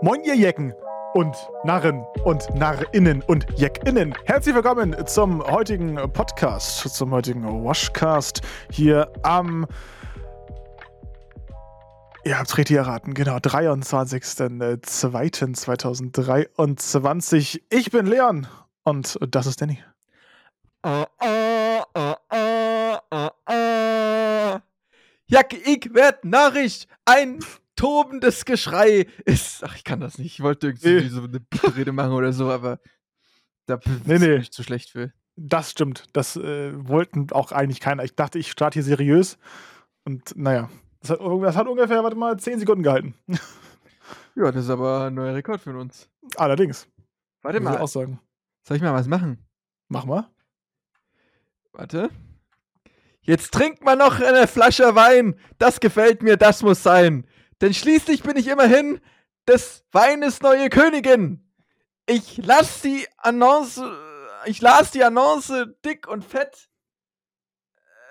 Moin ihr Jecken und Narren und Narrinnen und Jeckinnen. Herzlich willkommen zum heutigen Podcast, zum heutigen Washcast hier am Ihr habt richtig erraten, genau, 23.02.2023. Ich bin Leon und das ist Danny. Uh, uh, uh, uh, uh, uh. Jack, ich werd Nachricht. Ein tobendes Geschrei ist. Ach, ich kann das nicht. Ich wollte irgendwie Nee. so eine Rede machen oder so, aber da bin Nee, nee. ich zu schlecht für. Das stimmt. Das äh, wollten auch eigentlich keiner. Ich dachte, ich starte hier seriös. Und naja, das hat, das hat ungefähr, warte mal, 10 Sekunden gehalten. Ja, das ist aber ein neuer Rekord für uns. Allerdings. Warte mal. auch sagen. Soll ich mal was machen? Mach mal. Warte. Jetzt trinkt man noch eine Flasche Wein. Das gefällt mir, das muss sein. Denn schließlich bin ich immerhin des Weines neue Königin. Ich las die Annonce, ich las die Annonce dick und fett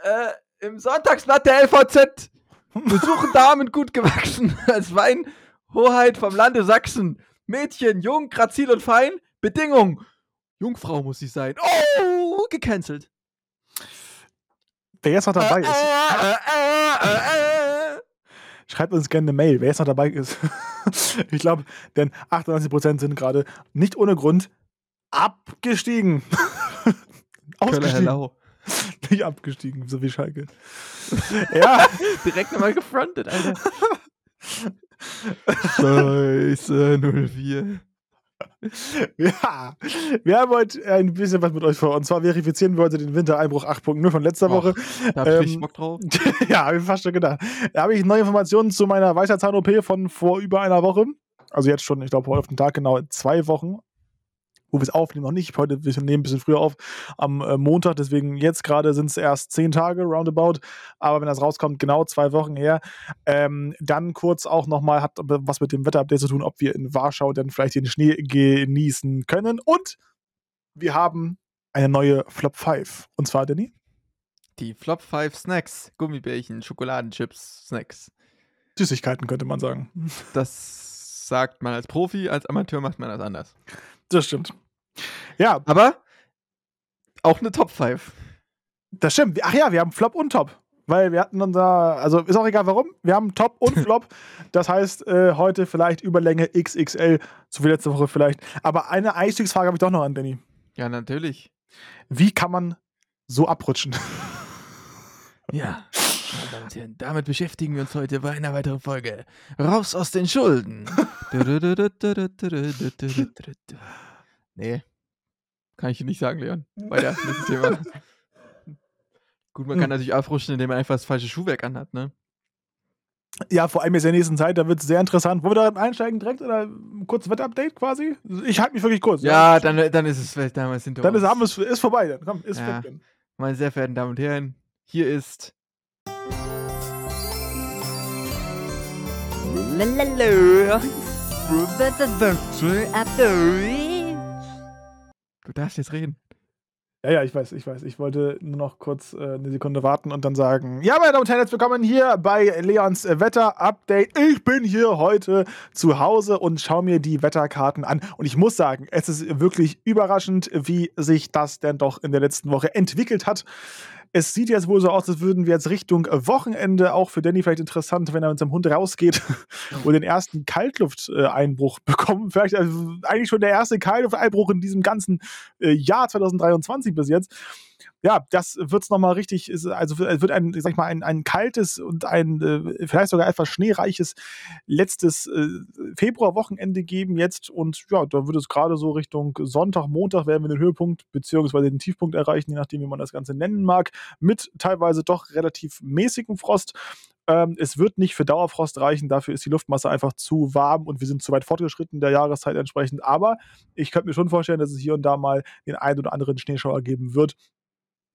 äh, im Sonntagsblatt der LVZ. Besuchen Damen gut gewachsen als Weinhoheit vom Lande Sachsen. Mädchen, jung, grazil und fein. Bedingung. Jungfrau muss sie sein. Oh, gecancelt. Wer jetzt noch dabei ist, Äh, äh, äh, äh. Schreibt uns gerne eine Mail, wer jetzt noch dabei ist. ich glaube, denn 98% sind gerade nicht ohne Grund abgestiegen. Ausgestiegen. Nicht abgestiegen, so wie Schalke. ja, Direkt nochmal gefrontet, Alter. Scheiße, 04. ja. Wir haben heute ein bisschen was mit euch vor. Und zwar verifizieren wir heute den Wintereinbruch 8.0 von letzter Och, Woche. Da hab ich Ähm, Bock drauf. ja, habe ich fast schon gedacht. Da habe ich neue Informationen zu meiner Weisheitszahn-OP von vor über einer Woche. Also jetzt schon, ich glaube, heute auf den Tag genau zwei Wochen. Wo wir es aufnehmen, noch nicht. Heute wir nehmen ein bisschen früher auf am äh, Montag. Deswegen jetzt gerade sind es erst zehn Tage roundabout. Aber wenn das rauskommt, genau zwei Wochen her. Ähm, dann kurz auch nochmal, hat was mit dem Wetterupdate zu tun, ob wir in Warschau dann vielleicht den Schnee genießen können. Und wir haben eine neue Flop 5. Und zwar, Danny? Die Flop 5 Snacks. Gummibärchen, Schokoladenchips, Snacks. Süßigkeiten könnte man sagen. Das sagt man als Profi, als Amateur macht man das anders. Das stimmt. Ja, Aber auch eine Top 5. das stimmt. Ach ja, wir haben Flop und Top. Weil wir hatten unser, also ist auch egal warum, wir haben Top und Flop. Das heißt, äh, heute vielleicht Überlänge XXL, so wie letzte Woche vielleicht. Aber eine Einstiegsfrage habe ich doch noch an Danny. Ja, natürlich. Wie kann man so abrutschen? Ja. Und Herren, damit beschäftigen wir uns heute bei einer weiteren Folge. Raus aus den Schulden. nee. Kann ich nicht sagen, Leon. Weiter, nächstes Thema. Gut, man kann natürlich abrutschen, indem man einfach das falsche Schuhwerk anhat, ne? Ja, vor allem jetzt in der nächsten Zeit, da wird es sehr interessant. Wollen wir da einsteigen direkt oder ein kurzes Wetter-Update quasi? Ich halte mich wirklich kurz. Ja, dann, dann ist es vielleicht damals hinter Dann ist, uns. haben wir es- ist vorbei. Dann. Komm, ist Ja. weg. Dann. Meine sehr verehrten Damen und Herren, hier ist Du darfst jetzt reden. Ja, ja, ich weiß, ich weiß. Ich wollte nur noch kurz äh, eine Sekunde warten und dann sagen: Ja, meine Damen und Herren, herzlich willkommen hier bei Leons äh, Wetter-Update. Ich bin hier heute zu Hause und schaue mir die Wetterkarten an. Und ich muss sagen, es ist wirklich überraschend, wie sich das denn doch in der letzten Woche entwickelt hat. Es sieht jetzt wohl so aus, als würden wir jetzt Richtung Wochenende, auch für Danny vielleicht interessant, wenn er mit seinem Hund rausgeht und den ersten Kaltlufteinbruch bekommen. Vielleicht also eigentlich schon der erste Kaltlufteinbruch in diesem ganzen äh, Jahr 2023 bis jetzt. Ja, das wird's noch nochmal richtig, ist, also es wird ein, sag ich mal, ein, ein kaltes und ein äh, vielleicht sogar etwas schneereiches letztes äh, Februarwochenende geben jetzt und ja, da wird es gerade so Richtung Sonntag, Montag werden wir den Höhepunkt beziehungsweise den Tiefpunkt erreichen, je nachdem, wie man das Ganze nennen mag, mit teilweise doch relativ mäßigem Frost. Ähm, es wird nicht für Dauerfrost reichen, dafür ist die Luftmasse einfach zu warm und wir sind zu weit fortgeschritten der Jahreszeit entsprechend. Aber ich könnte mir schon vorstellen, dass es hier und da mal den einen oder anderen Schneeschauer geben wird.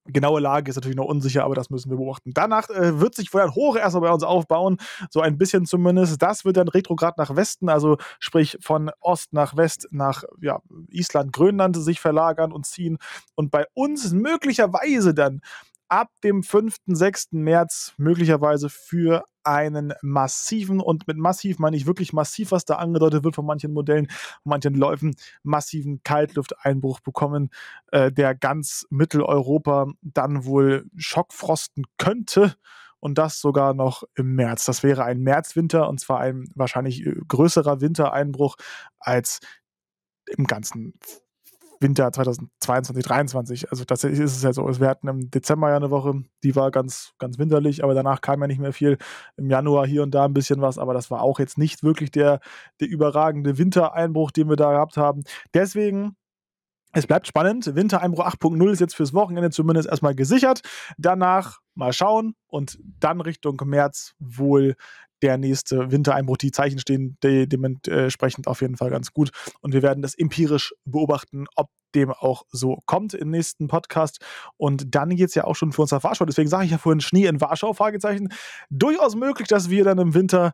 Genaue Lage ist natürlich noch unsicher, aber das müssen wir beobachten. Danach äh, wird sich wohl ein Hoch erstmal bei uns aufbauen, so ein bisschen zumindest. Das wird dann retrograd nach Westen, also sprich von Ost nach West nach ja, Island, Grönland sich verlagern und ziehen. Und bei uns möglicherweise dann ab dem 5., 6. März möglicherweise für einen massiven, und mit massiv meine ich wirklich massiv, was da angedeutet wird von manchen Modellen, manchen Läufen, massiven Kaltlufteinbruch bekommen, äh, der ganz Mitteleuropa dann wohl schockfrosten könnte. Und das sogar noch im März. Das wäre ein Märzwinter und zwar ein wahrscheinlich äh, größerer Wintereinbruch als im ganzen Winter 2022, 2023. Also tatsächlich ist es ja so. Wir hatten im Dezember ja eine Woche, die war ganz, ganz winterlich, aber danach kam ja nicht mehr viel. Im Januar hier und da ein bisschen was, aber das war auch jetzt nicht wirklich der, der überragende Wintereinbruch, den wir da gehabt haben. Deswegen es bleibt spannend. Wintereinbruch 8.0 ist jetzt fürs Wochenende zumindest erstmal gesichert. Danach mal schauen und dann Richtung März wohl der nächste Wintereinbruch. Die Zeichen stehen de dementsprechend auf jeden Fall ganz gut. Und wir werden das empirisch beobachten, ob dem auch so kommt im nächsten Podcast. Und dann geht es ja auch schon für uns nach Warschau. Deswegen sage ich ja vorhin Schnee in Warschau, Fragezeichen. Durchaus möglich, dass wir dann im Winter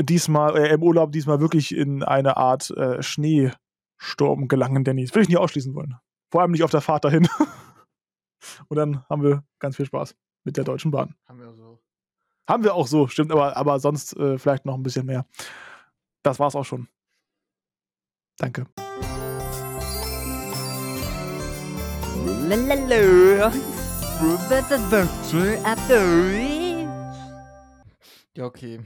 diesmal, äh, im Urlaub diesmal wirklich in eine Art äh, Schneesturm gelangen, Danny. Das will ich nicht ausschließen wollen. Vor allem nicht auf der Fahrt dahin. Und dann haben wir ganz viel Spaß mit der Deutschen Bahn. Haben wir so. Haben wir auch so, stimmt, aber, aber sonst äh, vielleicht noch ein bisschen mehr. Das war's auch schon. Danke. Ja, okay.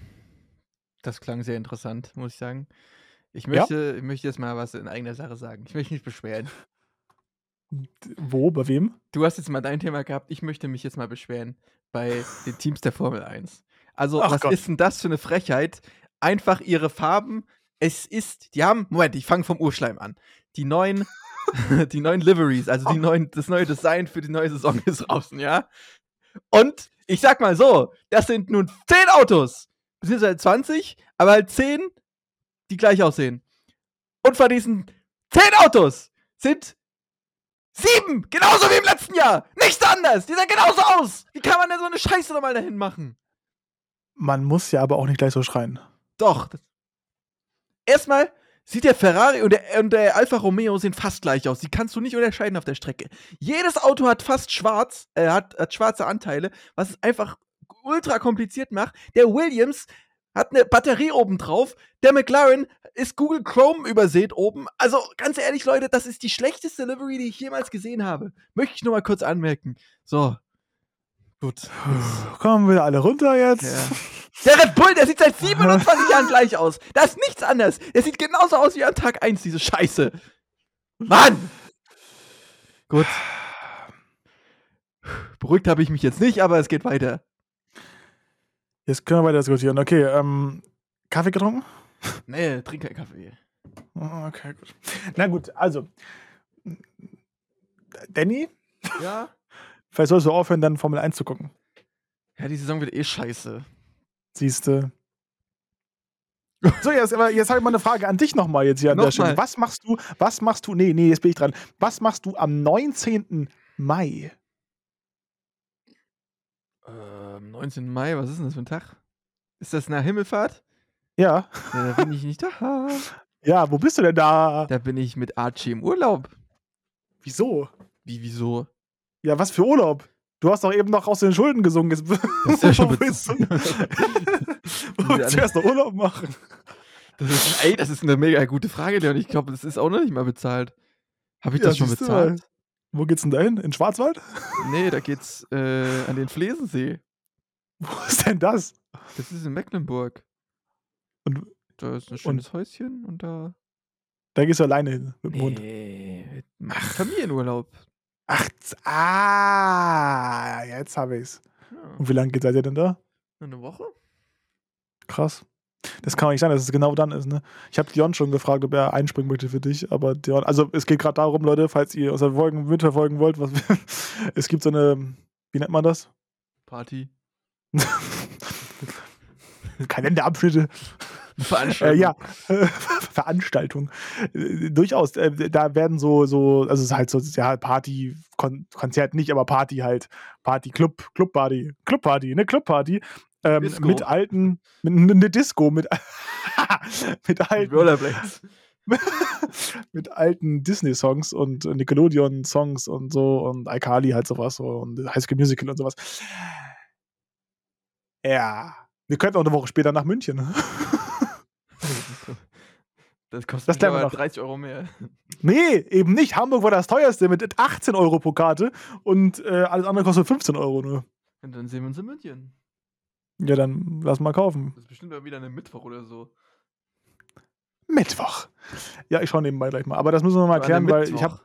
Das klang sehr interessant, muss ich sagen. Ich möchte, ja? ich möchte jetzt mal was in eigener Sache sagen. Ich möchte mich beschweren. Wo? Bei wem? Du hast jetzt mal dein Thema gehabt. Ich möchte mich jetzt mal beschweren bei den Teams der Formel 1. Also, Ach was Gott. ist denn das für eine Frechheit? Einfach ihre Farben. Es ist, die haben, Moment, ich fange vom Urschleim an. Die neuen, die neuen Liveries, also die neuen, das neue Design für die neue Saison ist draußen, ja? Und ich sag mal so, das sind nun 10 Autos, beziehungsweise 20, aber halt 10, die gleich aussehen. Und von diesen 10 Autos sind Sieben! Genauso wie im letzten Jahr! Nichts anders! Die sehen genauso aus! Wie kann man denn so eine Scheiße nochmal dahin machen? Man muss ja aber auch nicht gleich so schreien. Doch. Erstmal sieht der Ferrari und der, und der Alfa Romeo sehen fast gleich aus. Die kannst du nicht unterscheiden auf der Strecke. Jedes Auto hat fast schwarz, äh, hat, hat schwarze Anteile, was es einfach ultra kompliziert macht. Der Williams hat eine Batterie oben drauf. Der McLaren ist Google Chrome übersät oben. Also ganz ehrlich, Leute, das ist die schlechteste Livery, die ich jemals gesehen habe. Möchte ich nur mal kurz anmerken. So. Gut. Kommen wir alle runter jetzt. Ja. Der Red Bull, der sieht seit 27 Jahren gleich aus. Da ist nichts anders. Der sieht genauso aus wie an Tag 1, diese Scheiße. Mann! Gut. Beruhigt habe ich mich jetzt nicht, aber es geht weiter. Jetzt können wir weiter diskutieren. Okay, ähm, Kaffee getrunken? Nee, trink keinen Kaffee. Oh, okay, gut. Na gut, also. Danny? Ja? Vielleicht sollst du aufhören, dann Formel 1 zu gucken. Ja, die Saison wird eh scheiße. Siehste. So, jetzt, jetzt habe ich mal eine Frage an dich nochmal jetzt hier an noch der Stelle. Was machst du, was machst du, nee, nee, jetzt bin ich dran. Was machst du am 19. Mai? Ähm, 19. Mai, was ist denn das für ein Tag? Ist das nach Himmelfahrt? Ja. ja da bin ich nicht da. Ja, wo bist du denn da? Da bin ich mit Archie im Urlaub. Wieso? Wie, wieso? Ja, was für Urlaub? Du hast doch eben noch aus den Schulden gesungen. Jetzt das ist ja schon willst du, du erst noch Urlaub machen? Das ist, ey, das ist eine mega gute Frage, Leon. Ich glaube, das ist auch noch nicht mal bezahlt. Habe ich ja, das schon bezahlt? Wo geht's denn da hin? In Schwarzwald? Nee, da geht's äh, an den Flesensee. Wo ist denn das? Das ist in Mecklenburg. Und da ist ein schönes und, Häuschen und da. Da gehst du alleine hin mit dem nee, Hund. Mit Ach, Familienurlaub. Ach, ah, jetzt habe ich's. Ja. Und wie lange seid ihr denn da? Eine Woche. Krass. Das kann auch nicht sein, dass es genau dann ist. Ne? Ich habe Dion schon gefragt, ob er einspringen möchte für dich, aber Dion, also es geht gerade darum, Leute, falls ihr unsere Folgen mitverfolgen wollt, was, es gibt so eine, wie nennt man das? Party. Kalenderabschnitte. Veranstaltung. Äh, ja, Veranstaltung. Äh, durchaus. Äh, da werden so, so, also es ist halt so, ja, Party, Kon Konzert nicht, aber Party halt. Party, Club, Clubparty. Clubparty, ne? Clubparty. Ähm, mit alten, mit eine Disco, mit, mit alten. Rollerblades. mit alten Disney-Songs und Nickelodeon-Songs und so und iCarly halt sowas so und High School Musical und sowas. Ja. Wir könnten auch eine Woche später nach München. ne? Das kostet Das aber noch. 30 Euro mehr. nee, eben nicht. Hamburg war das teuerste mit 18 Euro pro Karte und äh, alles andere kostet 15 Euro nur. Und dann sehen wir uns in München. Ja, dann lass mal kaufen. Das ist bestimmt wieder ein Mittwoch oder so. Mittwoch. Ja, ich schaue nebenbei gleich mal. Aber das müssen wir mal erklären, weil ich habe,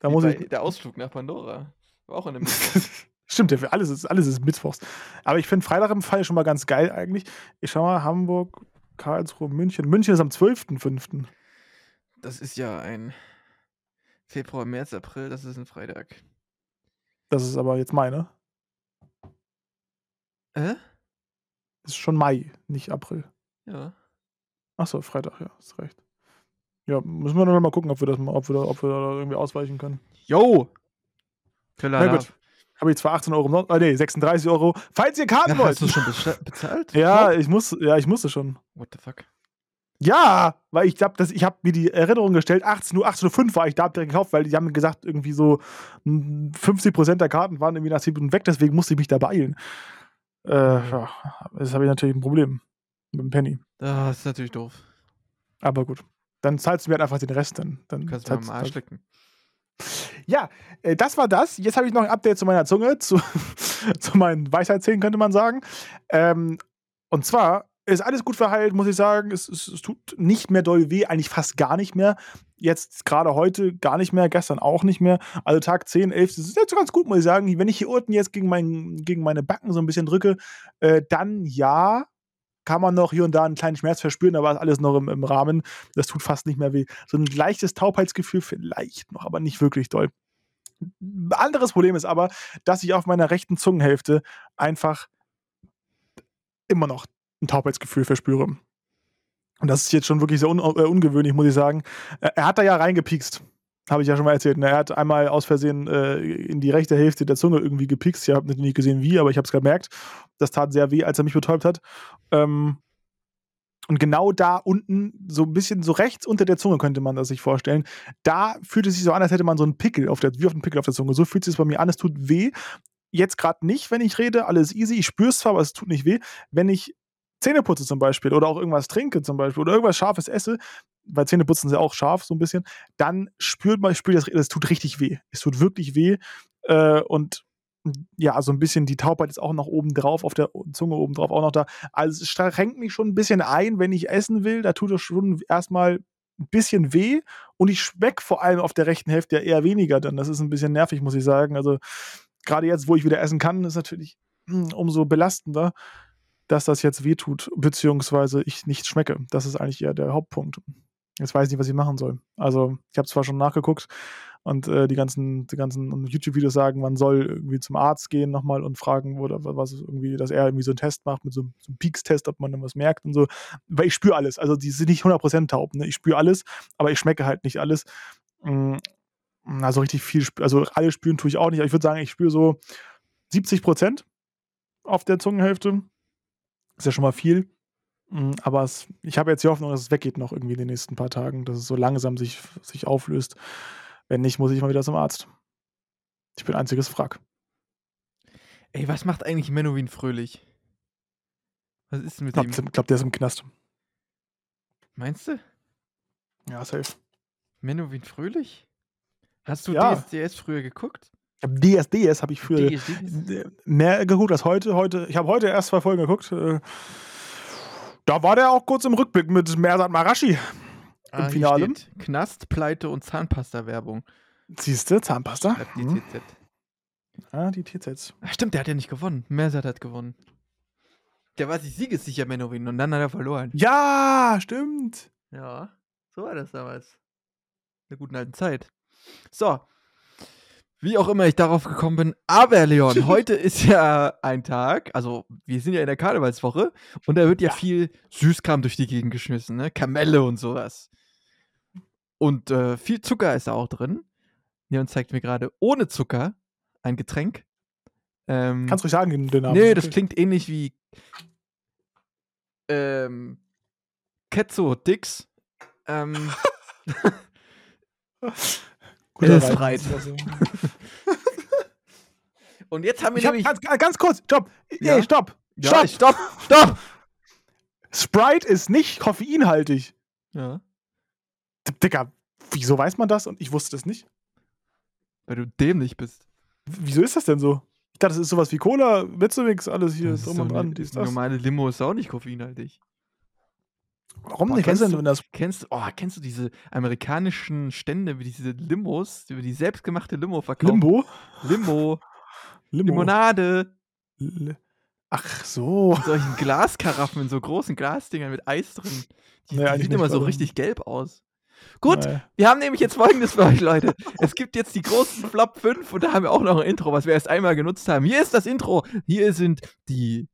da Wie muss ich. Der Ausflug nach Pandora. War auch an einem Mittwoch. Stimmt, ja, für alles ist, alles ist Mittwochs. Aber ich finde Freitag im Fall schon mal ganz geil eigentlich. Ich schau mal, Hamburg, Karlsruhe, München. München ist am 12.05. Das ist ja ein Februar, März, April, das ist ein Freitag. Das ist aber jetzt Mai, ne? Äh? Das ist schon Mai, nicht April. Ja. Achso, Freitag, ja, hast recht. Ja, müssen wir noch mal gucken, ob wir das ob wir da, ob wir da irgendwie ausweichen können. Yo! Na gut. Habe ich zwar 18 Euro, noch- ah, nee, 36 Euro. Falls ihr Karten Ja, wollt. hast du schon bezahlt? Ja, ich muss, ja, ich musste schon. What the fuck? Ja, weil ich glaube, ich habe mir die Erinnerung gestellt, 18 Uhr, 18.05 Uhr war ich da, hab direkt gekauft, weil die haben gesagt, irgendwie so mm, 50% der Karten waren irgendwie nach 10 Minuten weg, deswegen musste ich mich da beeilen. Äh, ja, das habe ich natürlich ein Problem mit dem Penny. Das ist natürlich doof. Aber gut. Dann zahlst du mir halt einfach den Rest. Dann, dann Du kannst mir zahlst- am Arsch lecken. Ja, äh, das war das. Jetzt habe ich noch ein Update zu meiner Zunge, zu, zu meinen Weisheitszähnen, könnte man sagen. Ähm, und zwar ist alles gut verheilt, muss ich sagen. Es, es, es tut nicht mehr doll weh, eigentlich fast gar nicht mehr. Jetzt gerade heute gar nicht mehr, gestern auch nicht mehr. Also Tag 10, 11, das ist jetzt ganz gut, muss ich sagen. Wenn ich hier unten jetzt gegen, mein, gegen meine Backen so ein bisschen drücke, äh, dann ja, kann man noch hier und da einen kleinen Schmerz verspüren, aber ist alles noch im, im Rahmen. Das tut fast nicht mehr weh. So ein leichtes Taubheitsgefühl vielleicht noch, aber nicht wirklich doll. Anderes Problem ist aber, dass ich auf meiner rechten Zungenhälfte einfach immer noch ein Taubheitsgefühl verspüre. Und das ist jetzt schon wirklich sehr un äh, ungewöhnlich, muss ich sagen. Äh, er hat da ja reingepiekst. Habe ich ja schon mal erzählt. ne? Er hat einmal aus Versehen äh, in die rechte Hälfte der Zunge irgendwie gepiekst. Ich habe natürlich nicht gesehen, wie, aber ich habe es gemerkt. Das tat sehr weh, als er mich betäubt hat. Ähm, und genau da unten, so ein bisschen so rechts unter der Zunge, könnte man das sich vorstellen, da fühlt es sich so an, als hätte man so einen Pickel auf der, wie auf einen Pickel auf der Zunge. So fühlt es sich bei mir an. Es tut weh. Jetzt gerade nicht, wenn ich rede, alles easy. Ich spüre es zwar, aber es tut nicht weh. Wenn ich Zähne putze zum Beispiel oder auch irgendwas trinke zum Beispiel oder irgendwas Scharfes esse, weil Zähneputzen ist ja auch scharf so ein bisschen, dann spürt man, spürt das, es tut richtig weh. Es tut wirklich weh. Äh, und ja, so ein bisschen die Taubheit ist auch noch oben drauf, auf der Zunge oben drauf auch noch da. Also es schränkt mich schon ein bisschen ein, wenn ich essen will. Da tut es schon erstmal ein bisschen weh und ich schmecke vor allem auf der rechten Hälfte ja eher weniger dann. Das ist ein bisschen nervig, muss ich sagen. Also gerade jetzt, wo ich wieder essen kann, ist natürlich hm, umso belastender, dass das jetzt weh tut, beziehungsweise ich nicht schmecke. Das ist eigentlich eher der Hauptpunkt. Jetzt weiß ich nicht, was ich machen soll. Also ich habe zwar schon nachgeguckt und äh, die ganzen, die ganzen YouTube-Videos sagen, man soll irgendwie zum Arzt gehen nochmal und fragen, oder was irgendwie, dass er irgendwie so einen Test macht mit so, so einem Peaks-Test, ob man dann was merkt und so. Weil ich spüre alles. Also die sind nicht 100% taub. Ne? Ich spüre alles, aber ich schmecke halt nicht alles. Mm, Also richtig viel, also alle spüren tue ich auch nicht. Aber ich würde sagen, ich spüre so 70% auf der Zungenhälfte. Ist ja schon mal viel. Mm, Aber es, ich habe jetzt die Hoffnung, dass es weggeht noch irgendwie in den nächsten paar Tagen, dass es so langsam sich, sich auflöst. Wenn nicht, muss ich mal wieder zum Arzt. Ich bin einziges Frack. Ey, was macht eigentlich Menowin fröhlich? Was ist denn Ich mit glaube, ihm? glaub, der ist im Knast. Meinst du? Ja, safe. Menowin fröhlich? Hast du Ja. DSDS früher geguckt? Ich DSDS habe ich früher DSDS? mehr geguckt als heute. heute ich habe heute erst zwei Folgen geguckt. äh, Da war der auch kurz im Rückblick mit Mersat Marashi. Ah, hier Finale. steht Knast, Pleite und Zahnpasta-Werbung. Siehst du, Zahnpasta? Schreibt die Hm. TZ. Ah, die TZs. Ach, stimmt, der hat ja nicht gewonnen. Mersat hat gewonnen. Der war sich siegessicher, Menowin, und dann hat er verloren. Ja, stimmt. Ja, so war das damals. In der guten alten Zeit. So. Wie auch immer ich darauf gekommen bin. Aber Leon, heute ist ja ein Tag, also wir sind ja in der Karnevalswoche und da wird ja, Ja. viel Süßkram durch die Gegend geschmissen, ne? Kamelle und sowas. Und äh, viel Zucker ist da auch drin. Leon zeigt mir gerade ohne Zucker ein Getränk. Ähm, Kannst ruhig sagen, den, Namen. Nee, das klingt ähnlich wie ähm, Ketzo Dix. Ähm, Guter ist Reim. breit. Und jetzt haben wir Ich hab, nämlich. ganz, ganz kurz, stopp. Ja? Ey, stopp. Ja, stopp. stopp, stopp! Sprite ist nicht koffeinhaltig. Ja. D- Digga, wieso weiß man das? Und ich wusste das nicht. Weil du dämlich bist. W- Wieso ist das denn so? Ich dachte, das ist sowas wie Cola, Witzewix, alles hier Das drum und dran. Dies, das. normale Limo ist auch nicht koffeinhaltig. Warum Boah, nicht? Kennst du das Kennst, oh, kennst du diese amerikanischen Stände, wie diese Limos, die die selbstgemachte Limo verkaufen? Limbo? Limo. Limo. Limonade. L- Ach so. In solchen Glaskaraffen, in so großen Glasdingern mit Eis drin. Die, Nee, die sieht immer so warum? richtig gelb aus. Gut, Nee. wir haben nämlich jetzt folgendes für euch, Leute. Es gibt jetzt die großen Flop 5 und da haben wir auch noch ein Intro, was wir erst einmal genutzt haben. Hier ist das Intro. Hier sind die.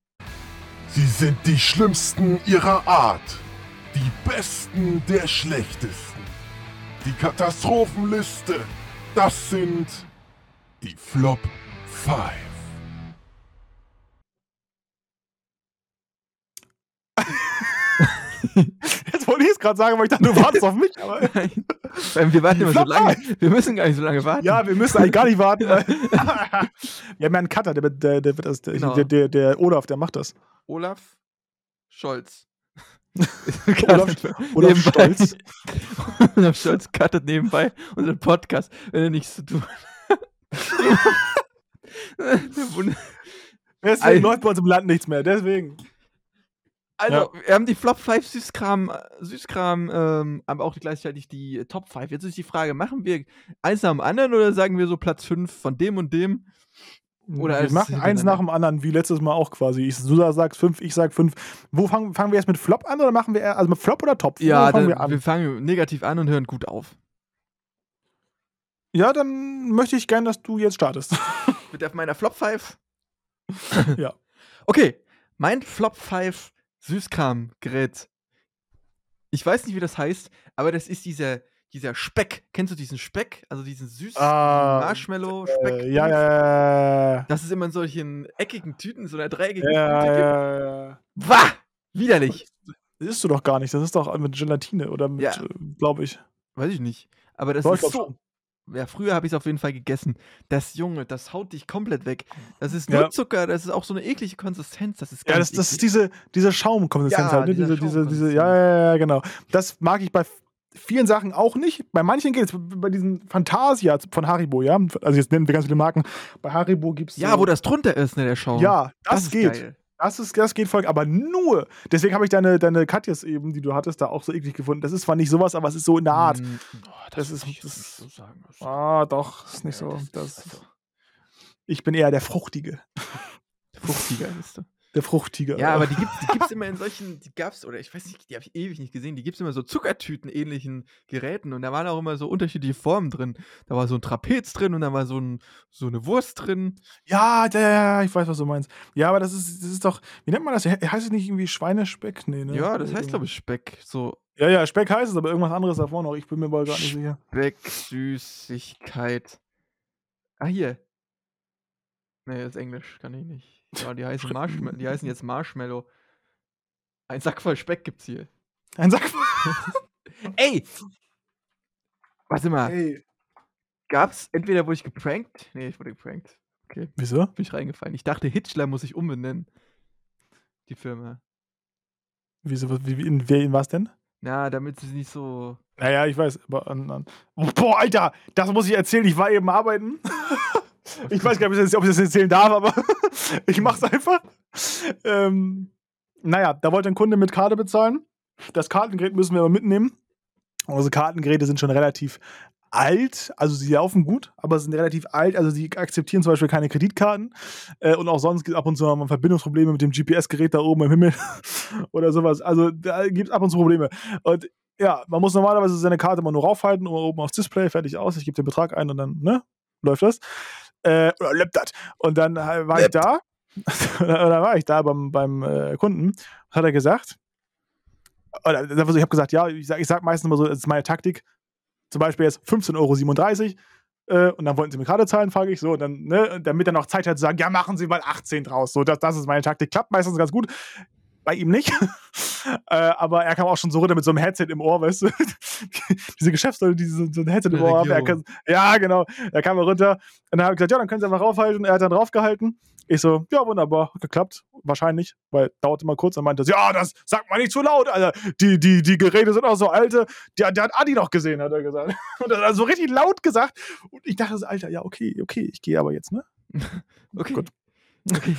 Sie sind die Schlimmsten ihrer Art. Die Besten der Schlechtesten. Die Katastrophenliste. Das sind die Flop 5. Jetzt wollte ich es gerade sagen, aber ich dachte, du wartest auf mich. Aber weil wir warten immer so lange. Wir müssen gar nicht so lange warten. ja, wir müssen eigentlich gar nicht warten. Weil wir haben ja einen Cutter, der, der, der, wird das, der, Genau. der, der, Olaf, der macht das. Olaf Scholz. Olaf, Olaf Stolz. Olaf Scholz cuttet nebenbei unseren Podcast, wenn er nichts zu tun hat. Deswegen Alter. läuft bei uns im Land nichts mehr. Deswegen. Also, wir haben die Flop 5 Süßkram, Süßkram, ähm, aber auch gleichzeitig die Top 5. Jetzt ist die Frage, machen wir eins nach dem anderen oder sagen wir so Platz 5 von dem und dem? Oder wir machen eins nach dem anderen, wie letztes Mal auch quasi. Ich, du sagst fünf, ich sag fünf. Wo fangen, fangen wir erst mit Flop an oder machen wir eher, also mit Flop oder Top? Wo Ja, fangen dann, wir an? wir fangen negativ an und hören gut auf. Ja, dann möchte ich gerne, dass du jetzt startest. Mit auf meiner Flop 5? Ja. Okay, mein Flop 5 Süßkram-Gerät. Ich weiß nicht, wie das heißt, aber das ist dieser, dieser Speck. Kennst du diesen Speck? Also diesen süßen Ah, Marshmallow-Speck. Äh, ja, ja, ja, ja. Das ist immer in solchen eckigen Tüten, so einer dreieckigen Ja, Tüte. gibt. ja, ja. Wah! Widerlich. Das isst du doch gar nicht. Das ist doch mit Gelatine oder mit, Ja. äh, glaube ich. Weiß ich nicht. Aber das ich ist so. schon. Ja, früher habe ich es auf jeden Fall gegessen. Das Junge, das haut dich komplett weg. Das ist nur Ja. Zucker, das ist auch so eine eklige Konsistenz. Das ist Ja, das, das ist diese, diese Schaumkonsistenz Ja, halt. Ne? Diese, diese, diese, ja, ja, ja, genau. Das mag ich bei vielen Sachen auch nicht. Bei manchen geht es, bei diesen Fantasia von Haribo, ja. Also jetzt nennen wir ganz viele Marken. Bei Haribo gibt es. Ja, so, wo das drunter ist, ne, der Schaum. Ja, das, ist geht. geil. Das, ist, das geht voll. Aber nur. Deswegen habe ich deine, deine Katjes eben, die du hattest, da auch so eklig gefunden. Das ist zwar nicht sowas, aber es ist so in der Art. Mm, oh, Das würd ist- das- nicht so sagen. Das- Ah, doch, ist nicht Ja, so. das- Das, also- ich bin eher der Fruchtige. Fruchtiger ist du. Der Fruchtige. Ja, aber die gibt die gibt's immer in solchen, die gab's, oder ich weiß nicht, die habe ich ewig nicht gesehen, die gibt es immer so Zuckertüten-ähnlichen Geräten und da waren auch immer so unterschiedliche Formen drin. Da war so ein Trapez drin und da war so, ein, so eine Wurst drin. Ja, ja, ja, ich weiß, was du meinst. Ja, aber das ist, das ist doch, wie nennt man das? He- Heißt es nicht irgendwie Schweinespeck? Nee, ne? Ja, das heißt, glaube ich, Speck. So Ja, ja, Speck heißt es, aber irgendwas anderes davor noch. Ich bin mir aber gar nicht sicher. Speck, Süßigkeit. Ah, hier. Nee, das ist Englisch, kann ich nicht. Ja, die heißen, Marshma die heißen jetzt Marshmallow. Ein Sack voll Speck gibt's hier. Ein Sack. Ey! Warte mal, Hey. gab's entweder wurde ich geprankt? Nee, ich wurde geprankt. Okay, Wieso? bin ich reingefallen. Ich dachte, Hitchler muss ich umbenennen. Die Firma. Wieso? was- Wie, in, wer, in was denn? Na, damit sie nicht so. Naja, ich weiß, aber an, an. Boah, Alter, das muss ich erzählen. Ich war eben arbeiten. ich weiß gar nicht, ob ich das- erzählen darf, aber ich mach's einfach. Ähm, naja, da wollte ein Kunde mit Karte bezahlen. Das Kartengerät müssen wir aber mitnehmen. Unsere Kartengeräte sind schon relativ alt, also sie laufen gut, aber sind relativ alt, also sie akzeptieren zum Beispiel keine Kreditkarten äh, und auch sonst gibt es ab und zu mal Verbindungsprobleme mit dem GPS-Gerät da oben im Himmel oder sowas. Also da gibt es ab und zu Probleme. Und ja, man muss normalerweise seine Karte mal nur raufhalten, oben aufs Display, fertig aus, ich gebe den Betrag ein und dann, ne, läuft das. Äh, oder das. Und dann war ich da, dann war ich da beim, beim äh, Kunden, hat er gesagt, oder ich habe gesagt, ja, ich sag, ich sag meistens immer so, das ist meine Taktik, zum Beispiel jetzt 15,37 Euro, äh, und dann wollten sie mir gerade zahlen, frage ich so, und dann, ne, damit er noch Zeit hat zu sagen, ja, machen Sie mal 18 draus. So, das, das ist meine Taktik. Klappt meistens ganz gut. Bei ihm nicht. äh, aber er kam auch schon so runter mit so einem Headset im Ohr, weißt du? Diese Geschäftsleute, die so, so ein Headset im Ohr haben. Er kann, ja, genau. Da kam er runter und dann habe ich gesagt, ja, dann können Sie einfach raufhalten. Er hat dann draufgehalten. Ich so, ja, wunderbar, hat geklappt. Wahrscheinlich, weil dauerte mal kurz. Dann meinte er, ja, das sagt man nicht zu laut, Alter. Die, die, die Geräte sind auch so alte. Der, der hat Adi noch gesehen, hat er gesagt. Und er hat so richtig laut gesagt. Und ich dachte so, Alter, ja, okay, okay, ich gehe aber jetzt, ne? Okay. Gut. Okay.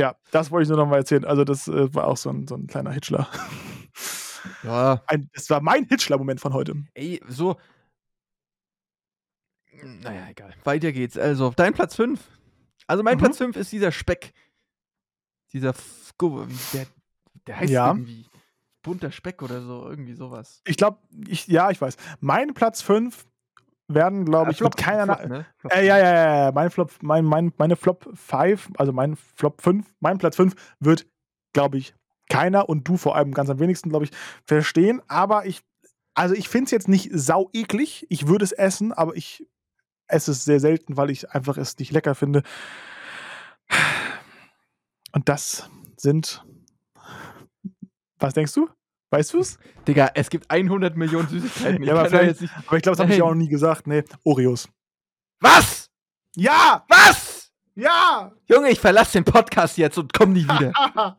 Ja, das wollte ich nur noch mal erzählen. Also, das äh, war auch so ein, so ein kleiner Hitchler. Ja, Ein, das war mein Hitchler-Moment von heute. ey, so. Naja, egal. Weiter geht's. Also, auf dein Platz 5. Also, mein Mhm. Platz 5 ist dieser Speck. Dieser. F der, der heißt Ja. irgendwie bunter Speck oder so. Irgendwie sowas. Ich glaube, ich, ja, ich weiß. Mein Platz 5 werden, glaube ich, Flop, mit keiner. Flop, ne? Flop. Äh, ja, ja, ja, ja. Mein Flop, mein, mein, meine Flop 5, also mein Flop 5, mein Platz 5 wird, glaube ich, keiner und du vor allem ganz am wenigsten, glaube ich, verstehen. Aber ich, also ich finde es jetzt nicht sau eklig. Ich würde es essen, aber ich esse es sehr selten, weil ich einfach es nicht lecker finde. Und das sind. Was denkst du? Weißt du es? Digga, es gibt 100 Millionen Süßigkeiten. Ja, aber vielleicht- nicht. Aber ich glaube, das habe ich ja auch noch nie gesagt. Nee, Oreos. Was? Ja! Was? Ja! Junge, ich verlasse den Podcast jetzt und komm nie wieder.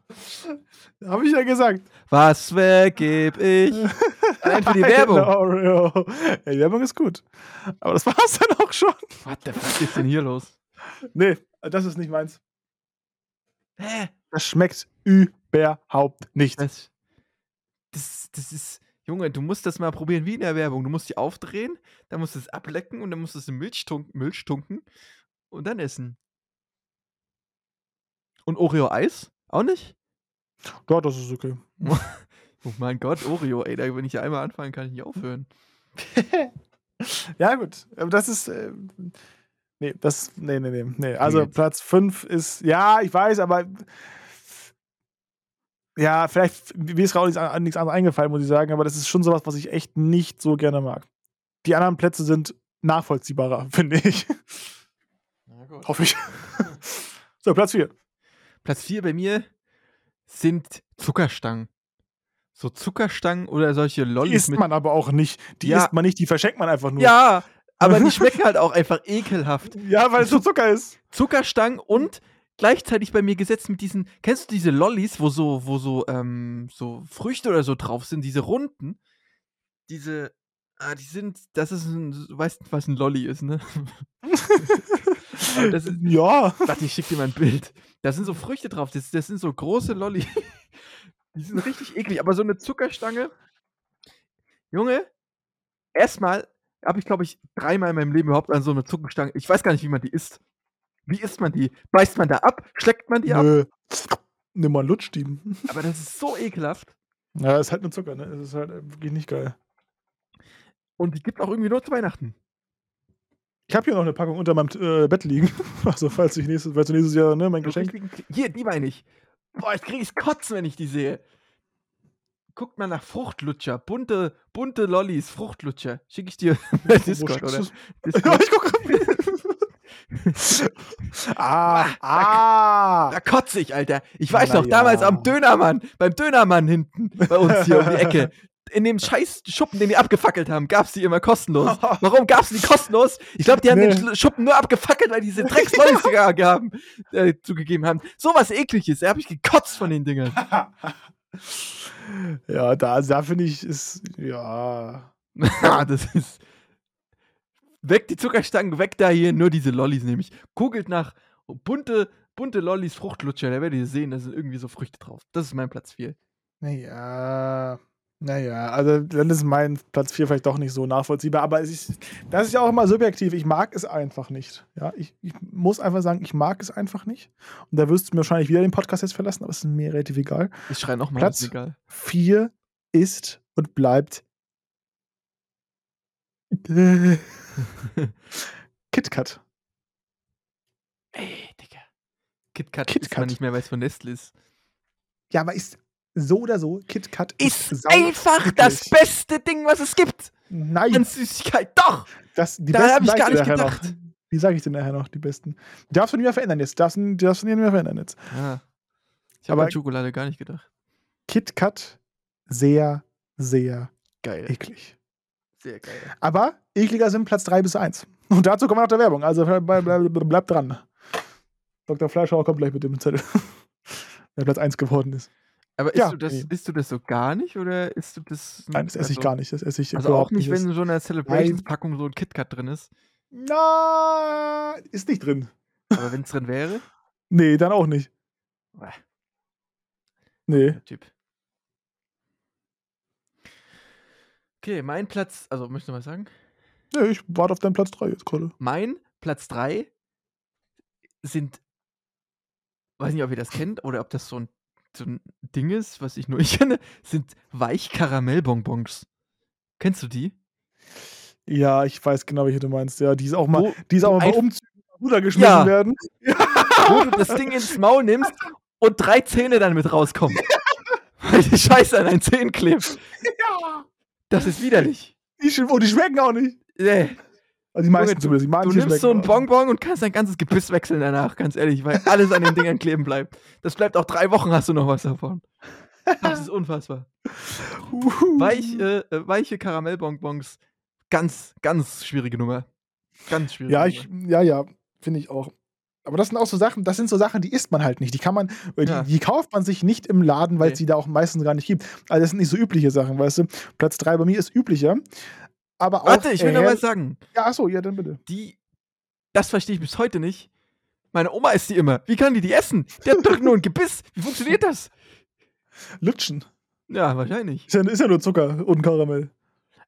habe ich ja gesagt. Was vergeb ich? Allein für die Werbung. Oreo. Ja, die Werbung ist gut. Aber das war's dann auch schon. What the fuck ist denn hier los? Nee, das ist nicht meins. Hä? Das schmeckt überhaupt nicht. Das, das, das ist. Junge, du musst das mal probieren wie in der Werbung. Du musst die aufdrehen, dann musst du es ablecken und dann musst du es in Milch tunken, Milch tunken und dann essen. Und Oreo-Eis? Auch nicht? Ja, das ist okay. Oh mein Gott, Oreo, ey, da, wenn ich einmal anfange, kann ich nicht aufhören. Ja, gut. Aber das ist. Äh, nee, das. Nee, nee, nee. nee. Also jetzt. Platz 5 ist. Ja, ich weiß, aber. Ja, vielleicht. Mir ist gerade auch nichts, nichts anderes eingefallen, muss ich sagen, aber das ist schon sowas, was ich echt nicht so gerne mag. Die anderen Plätze sind nachvollziehbarer, finde ich. Na gut. Hoffe ich. so, Platz 4. Platz 4 bei mir sind Zuckerstangen. So Zuckerstangen oder solche Die Lollis isst mit. man aber auch nicht. Die Ja. isst man nicht, die verschenkt man einfach nur. Ja, aber die schmecken halt auch einfach ekelhaft. Ja, weil es so Zucker ist. Zuckerstangen und gleichzeitig bei mir gesetzt mit diesen, kennst du diese Lollis, wo so, wo so, ähm, so Früchte oder so drauf sind, diese runden? Diese, ah, die sind, das ist ein, du weißt nicht, was ein Lolli ist, ne? Das ist, ja. warte, ich schick dir mal ein Bild. Da sind so Früchte drauf, das, das sind so große Lolli. Die sind richtig eklig, aber so eine Zuckerstange, Junge, erstmal habe ich, glaube ich, dreimal in meinem Leben überhaupt an so eine Zuckerstange, ich weiß gar nicht, wie man die isst. Wie isst man die? Beißt man da ab? Schleckt man die ab? Nö. Nimm mal lutsch die. Aber das ist so ekelhaft. Ja, ist halt nur Zucker, ne? Das ist halt wirklich nicht geil. Und die gibt auch irgendwie nur zu Weihnachten. Ich habe hier noch eine Packung unter meinem äh, Bett liegen. Also, falls ich nächstes, falls du nächstes Jahr, ne, mein Geschenk. Hier, die meine ich. Boah, jetzt kriege ich Kotzen, wenn ich die sehe. Guckt mal nach Fruchtlutscher. Bunte, bunte Lollis, Fruchtlutscher. Schicke ich dir bei Discord, oder? du's? Ja, Discord. ich guck grad. Ah, ah. Da kotze ich, Alter. Ich weiß Na noch, damals ja. am Dönermann, beim Dönermann hinten bei uns hier um die Ecke. In dem scheiß Schuppen, den die abgefackelt haben, gab's die immer kostenlos. Warum gab's die kostenlos? Ich glaube, die haben Nee. den Schuppen nur abgefackelt, weil die diese Drecksvollis haben, äh, zugegeben haben. Sowas ekliges, da hab ich gekotzt von den Dingern. ja, da, da finde ich, ist, ja. Ja, das ist. Weg die Zuckerstangen, weg da hier, nur diese Lollis nämlich. Googelt nach bunte, bunte Lollis Fruchtlutscher, da werdet ihr sehen, da sind irgendwie so Früchte drauf. Das ist mein Platz 4. Naja. Naja, also dann ist mein Platz 4 vielleicht doch nicht so nachvollziehbar, aber ist, das ist ja auch immer subjektiv. Ich mag es einfach nicht. Ja, ich, ich muss einfach sagen, ich mag es einfach nicht. Und da wirst du mir wahrscheinlich wieder den Podcast jetzt verlassen, aber es ist mir relativ egal. Ich schreie nochmal, Platz? ist egal. 4 ist und bleibt KitKat. Ey, Digga. KitKat KitKat. ist man nicht mehr, weil es von Nestle ist. Ja, aber ist so oder so, KitKat Ist sau einfach das beste Ding, was es gibt. Nein, An Süßigkeit. Doch! das, die Da besten hab ich gar nicht gedacht. Noch. Die sage ich dir nachher noch, die besten. Die darfst du nicht mehr verändern jetzt. Darfst, du- die darfst du nicht mehr verändern jetzt. Ja. Ich habe an Schokolade gar nicht gedacht. KitKat sehr, sehr Geil. eklig. Sehr geil. Aber ekliger sind Platz 3 bis 1. Und dazu kommen wir nach der Werbung. Also bleib, bleib, bleib, dran. Dr. Fleischhauer kommt gleich mit dem Zettel. Wer Platz 1 geworden ist. Aber isst, Ja, du das, nee. isst du das so gar nicht oder isst du das. Nein, das esse ich also- gar nicht. Das esse ich Also auch überhaupt nicht, wenn in so einer Celebrations-Packung so ein KitKat drin ist. Na, ist nicht drin. Aber wenn es drin wäre, Nee, dann auch nicht. Nee. der Typ. Okay, mein Platz, also möchtest du was sagen? Nee, ich warte auf deinen Platz 3 jetzt gerade. Mein Platz 3 sind, weiß nicht, ob ihr das kennt oder ob das so ein, so ein Ding ist, was ich nur ich kenne, sind Weichkaramellbonbons. Kennst du die? Ja, ich weiß genau, welche du meinst. Ja, die ist auch mal, Wo die ist auch mal bei Umzügen runtergeschmissen Ja. werden. wo du das Ding ins Maul nimmst und drei Zähne dann mit rauskommen. Weil die Scheiße an deinen Zähnen klebt. Ja. Das ist widerlich. Die, oh, die schmecken auch nicht. Nee. Also die meisten Junge, zumindest. Die Du nimmst so ein schmecken auch. Bonbon und kannst dein ganzes Gebiss wechseln danach, ganz ehrlich, weil alles an den Dingern kleben bleibt. Das bleibt auch drei Wochen, hast du noch was davon. Das ist unfassbar. Weich, äh, weiche Karamellbonbons, ganz, ganz schwierige Nummer. Ganz schwierige Ja, Nummer. ich, ja, ja, finde ich auch. Aber das sind auch so Sachen, das sind so Sachen, die isst man halt nicht. Die kann man, äh, die, Ja. die kauft man sich nicht im Laden, weil es Nee. die da auch meistens gar nicht gibt. Also das sind nicht so übliche Sachen, weißt du. Platz 3 bei mir ist üblicher. Aber auch. Warte, ich will noch was sagen. Ja, achso, ja, dann bitte. Die, das verstehe ich bis heute nicht. Meine Oma isst die immer. Wie kann die die essen? Die hat doch nur ein Gebiss. Wie funktioniert das? Lutschen. Ja, wahrscheinlich. Ist ja, ist ja nur Zucker und Karamell.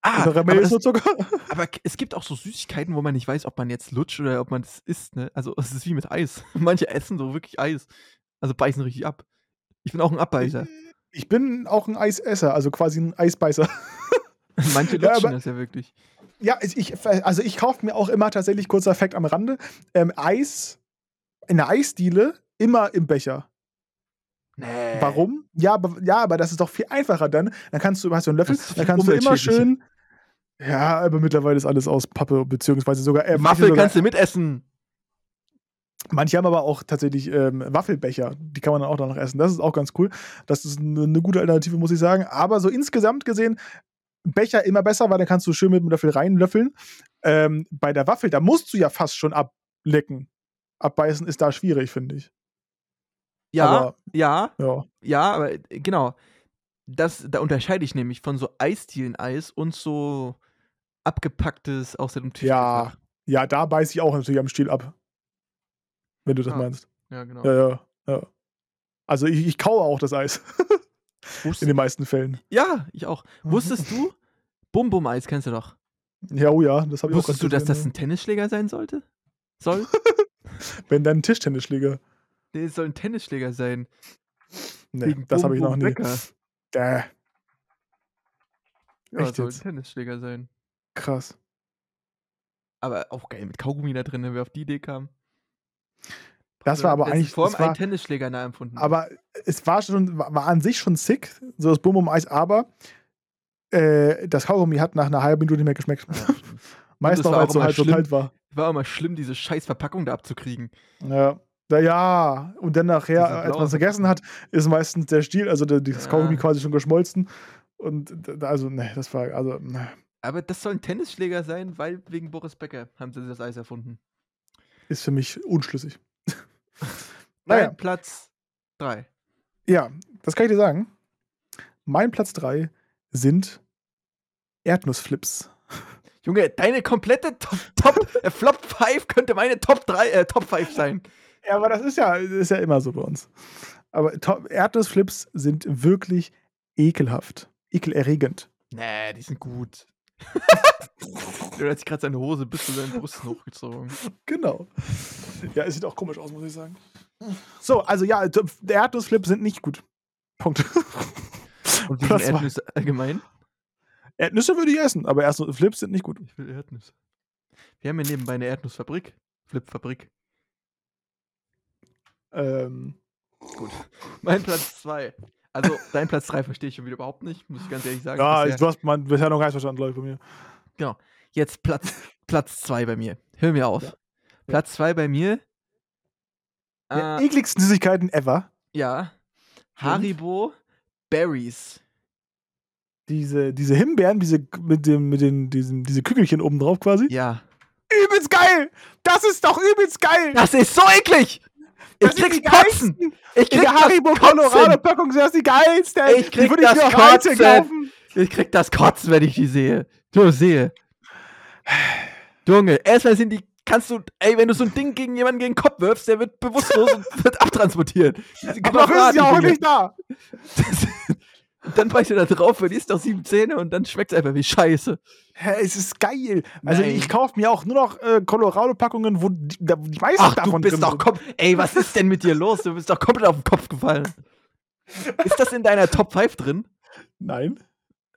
Ah, aber, das, aber es gibt auch so Süßigkeiten, wo man nicht weiß, ob man jetzt lutscht oder ob man das isst. Ne? Also es ist wie mit Eis. Manche essen so wirklich Eis. Also beißen richtig ab. Ich bin auch ein Abbeißer. Ich bin auch ein Eisesser, also quasi ein Eisbeißer. Manche Ja, lutschen aber- das ja wirklich. Ja, ich, ich- also ich kaufe mir auch immer tatsächlich, kurzer Fact am Rande, ähm, Eis in der Eisdiele immer im Becher. Nee. Warum? Ja, aber, ja, aber das ist doch viel einfacher dann. Dann kannst du, hast du einen Löffel, dann kannst du immer schön. Ja, aber mittlerweile ist alles aus Pappe, beziehungsweise sogar. Äh, Waffel sogar kannst du mitessen. manche haben aber auch tatsächlich ähm, Waffelbecher. Die kann man dann auch noch essen. Das ist auch ganz cool. Das ist eine, eine gute Alternative, muss ich sagen. Aber so insgesamt gesehen, Becher immer besser, weil dann kannst du schön mit dem Löffel reinlöffeln. Ähm, bei der Waffel, da musst du ja fast schon ablecken. Abbeißen ist da schwierig, finde ich. Ja, Aber- ja, Ja. ja, aber äh, genau. Das, da unterscheide ich nämlich von so Eisdielen-Eis und so abgepacktes aus dem Tisch. Ja, ja, da beiße ich auch natürlich am Stiel ab. Wenn du das Ah. meinst. ja, genau. Ja, ja, ja. Also ich, ich kaue auch das Eis. In den meisten Fällen. ja, ich auch. Wusstest du? Bum Bum Eis kennst du doch. Ja, oh ja, das habe ich auch Wusstest du, dass das ein Tennisschläger sein sollte? Soll? Wenn dann ein Tischtennisschläger. nee, es soll ein Tennisschläger sein. Nee, Wegen das habe ich noch nie. Becker. Däh, Ja, Echt soll ein jetzt? Tennisschläger sein. Krass. Aber auch geil mit Kaugummi da drin, wenn wir auf die Idee kamen. Das war aber eigentlich. Form Das war, ein Tennisschläger nachempfunden. aber es war schon, war, an sich schon sick, so das Bum um Eis, aber äh, das Kaugummi hat nach einer halben Minute nicht mehr geschmeckt. Ja. Meist noch, war weil auch es so halt so kalt war. war immer schlimm, diese scheiß Verpackung da abzukriegen. Ja. Ja, ja, und dann nachher, als man es gegessen hat, ist meistens der Stiel, also der, das Ja. Kaugummi quasi schon geschmolzen. Und also, ne, das war, also, ne, Aber das soll ein Tennisschläger sein, weil wegen Boris Becker haben sie das Eis erfunden. ist für mich unschlüssig. Mein Naja. Platz 3. Ja, das kann ich dir sagen. Mein Platz 3 sind Erdnussflips. Junge, deine komplette Top, Top äh, Flop 5 könnte meine Top 3, äh, Top 5 sein. Ja, aber das ist ja, ist ja immer so bei uns. Aber to- Erdnussflips sind wirklich ekelhaft. Ekelerregend. Nee, die sind gut. Der hat sich gerade seine Hose bis zu seinen Brüsten hochgezogen. Genau. Ja, es sieht auch komisch aus, muss ich sagen. So, also ja, t- Erdnussflips sind nicht gut. Punkt. Und wie sind. Erdnüsse allgemein? Erdnüsse würde ich essen, aber Erdnussflips sind nicht gut. Ich will Erdnüsse. Wir haben hier nebenbei eine Erdnussfabrik. Flipfabrik. Ähm, Gut. Mein Platz 2. Also, dein Platz 3 verstehe ich schon wieder überhaupt nicht, muss ich ganz ehrlich sagen. ja, Bisher- du hast man bisher noch gar nicht verstanden, glaube ich, bei mir. Jetzt Platz, Platz 2 bei mir. Hör mir auf. Ja. Platz 2 bei mir. Die Äh, ekligsten Süßigkeiten ever. ja. Haribo Berries. Diese, diese Himbeeren, diese mit dem, mit den, diesen, diese Kügelchen oben drauf quasi. Ja. Übelst geil! Das ist doch übelst geil! Das ist so eklig! Ich Das sind krieg's die kotzen! Ich krieg der Haribo! Colorado Packung sind das die geilsten. Ich krieg die würde das ich mir heute Kotzen. kaufen. Ich krieg das Kotzen, wenn ich die sehe. Du sehe. Junge, erstmal sind die. Kannst du, ey, wenn du so ein Ding gegen jemanden gegen den Kopf wirfst, der wird bewusstlos und wird abtransportiert. Aber ist sie auch nicht da. Das- Und dann beißt du da drauf, verlierst doch sieben Zähne und dann schmeckt's einfach wie Scheiße. Hä, es ist geil. Also Nein. ich kaufe mir auch nur noch äh, Colorado-Packungen, wo die, die meisten Ach, du davon bist drin doch kom Ey, was ist denn mit dir los? Du bist doch komplett auf den Kopf gefallen. Ist das in deiner Top 5 drin? Nein.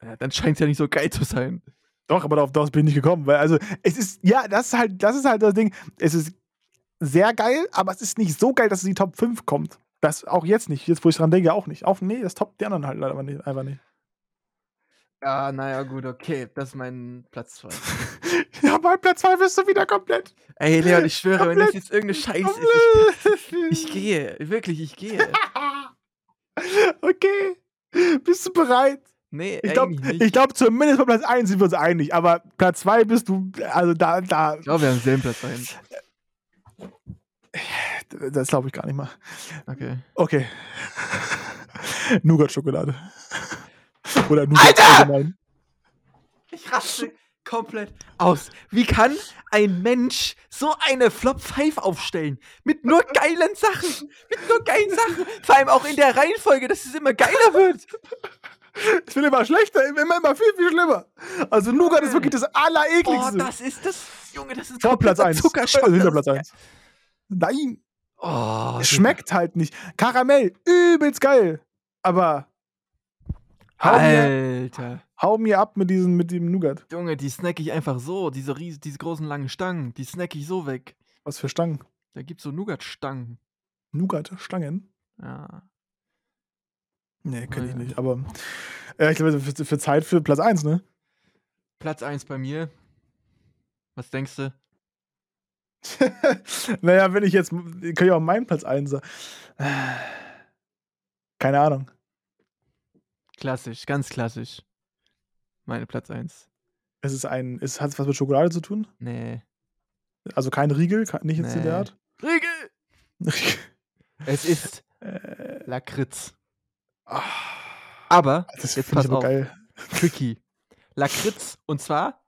Ja, dann scheint es ja nicht so geil zu sein. Doch, aber darauf, darauf bin ich nicht gekommen. Weil, also, es ist, ja, das ist halt, das ist halt das Ding. Es ist sehr geil, aber es ist nicht so geil, dass es in die Top 5 kommt. Das auch jetzt nicht. Jetzt, wo ich dran denke, auch nicht. Auch, nee, das Top die anderen halt leider nicht, einfach nicht. Ja, naja, gut, okay. Das ist mein Platz 2. Ja, bei Platz 2 bist du wieder komplett. Ey, Leon, ich schwöre, wenn das Komplett- jetzt irgendeine Scheiße ist, komplett. ich, ich gehe. Wirklich, ich gehe. okay. Bist du bereit? Nee, Ich glaube, glaub, zumindest bei Platz 1 sind wir uns einig, aber Platz 2 bist du, also da, da, Ich glaube, wir haben selben Platz 1. das glaube ich gar nicht mal. Okay. Okay. Nougat-Schokolade. Oder Nougat Alter! allgemein. Ich raste komplett aus. Wie kann ein Mensch so eine Flop 5 aufstellen? Mit nur geilen Sachen. Mit nur geilen Sachen. Vor allem auch in der Reihenfolge, dass es immer geiler wird. Es wird immer schlechter, immer, immer viel, viel schlimmer. Also Nougat ist wirklich das Boah, Allerekligste. das ist das. Junge, das ist Vor Platz kompletter 1. Zuckerschock. Also hinter Platz ist- 1. Nein, Oh, es schmeckt halt nicht. Karamell, übelst geil. Aber hau mir, hau mir ab mit, diesem, mit dem Nougat. Junge, die snack ich einfach so. Diese, ries diese großen langen Stangen, die snack ich so weg. Was für Stangen? Da gibt's so Nougat-Stangen. Nougat-Stangen? Ja. Nee, kenn ich Ja. nicht. Aber äh, ich glaube, für, für Zeit für Platz 1, ne? Platz 1 bei mir. Was denkst du? naja, wenn ich jetzt, kann ich auch meinen Platz 1 sagen. Keine Ahnung. Klassisch, ganz klassisch. Meine Platz 1. Es ist ein, es hat was mit Schokolade zu tun? Nee. Also kein Riegel, nicht jetzt in der Nee. Art? Riegel! Es ist äh, Lakritz. ah, Aber, das jetzt pass auf. geil. tricky. Lakritz, und zwar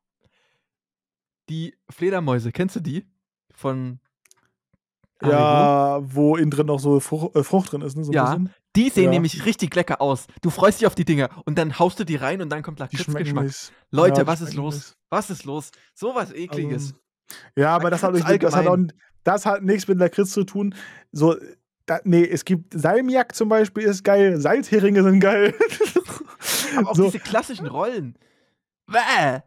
die Fledermäuse. Kennst du die? Von Haribo? Ja, wo innen drin noch so Frucht, äh, Frucht drin ist, ne? So Ja. bisschen. Die sehen Ja. nämlich richtig lecker aus. Du freust dich auf die Dinger und dann haust du die rein und dann kommt Lakritzgeschmack. Leute, Ja, was ist los? nicht. Was ist los? So was ekliges. Also, ja, aber das hat, nicht- das, hat auch, das hat nichts mit Lakritz zu tun. So, da, nee, es gibt Salmiak zum Beispiel ist geil, Salzheringe sind geil. Aber auch so, diese klassischen Rollen. Bäh.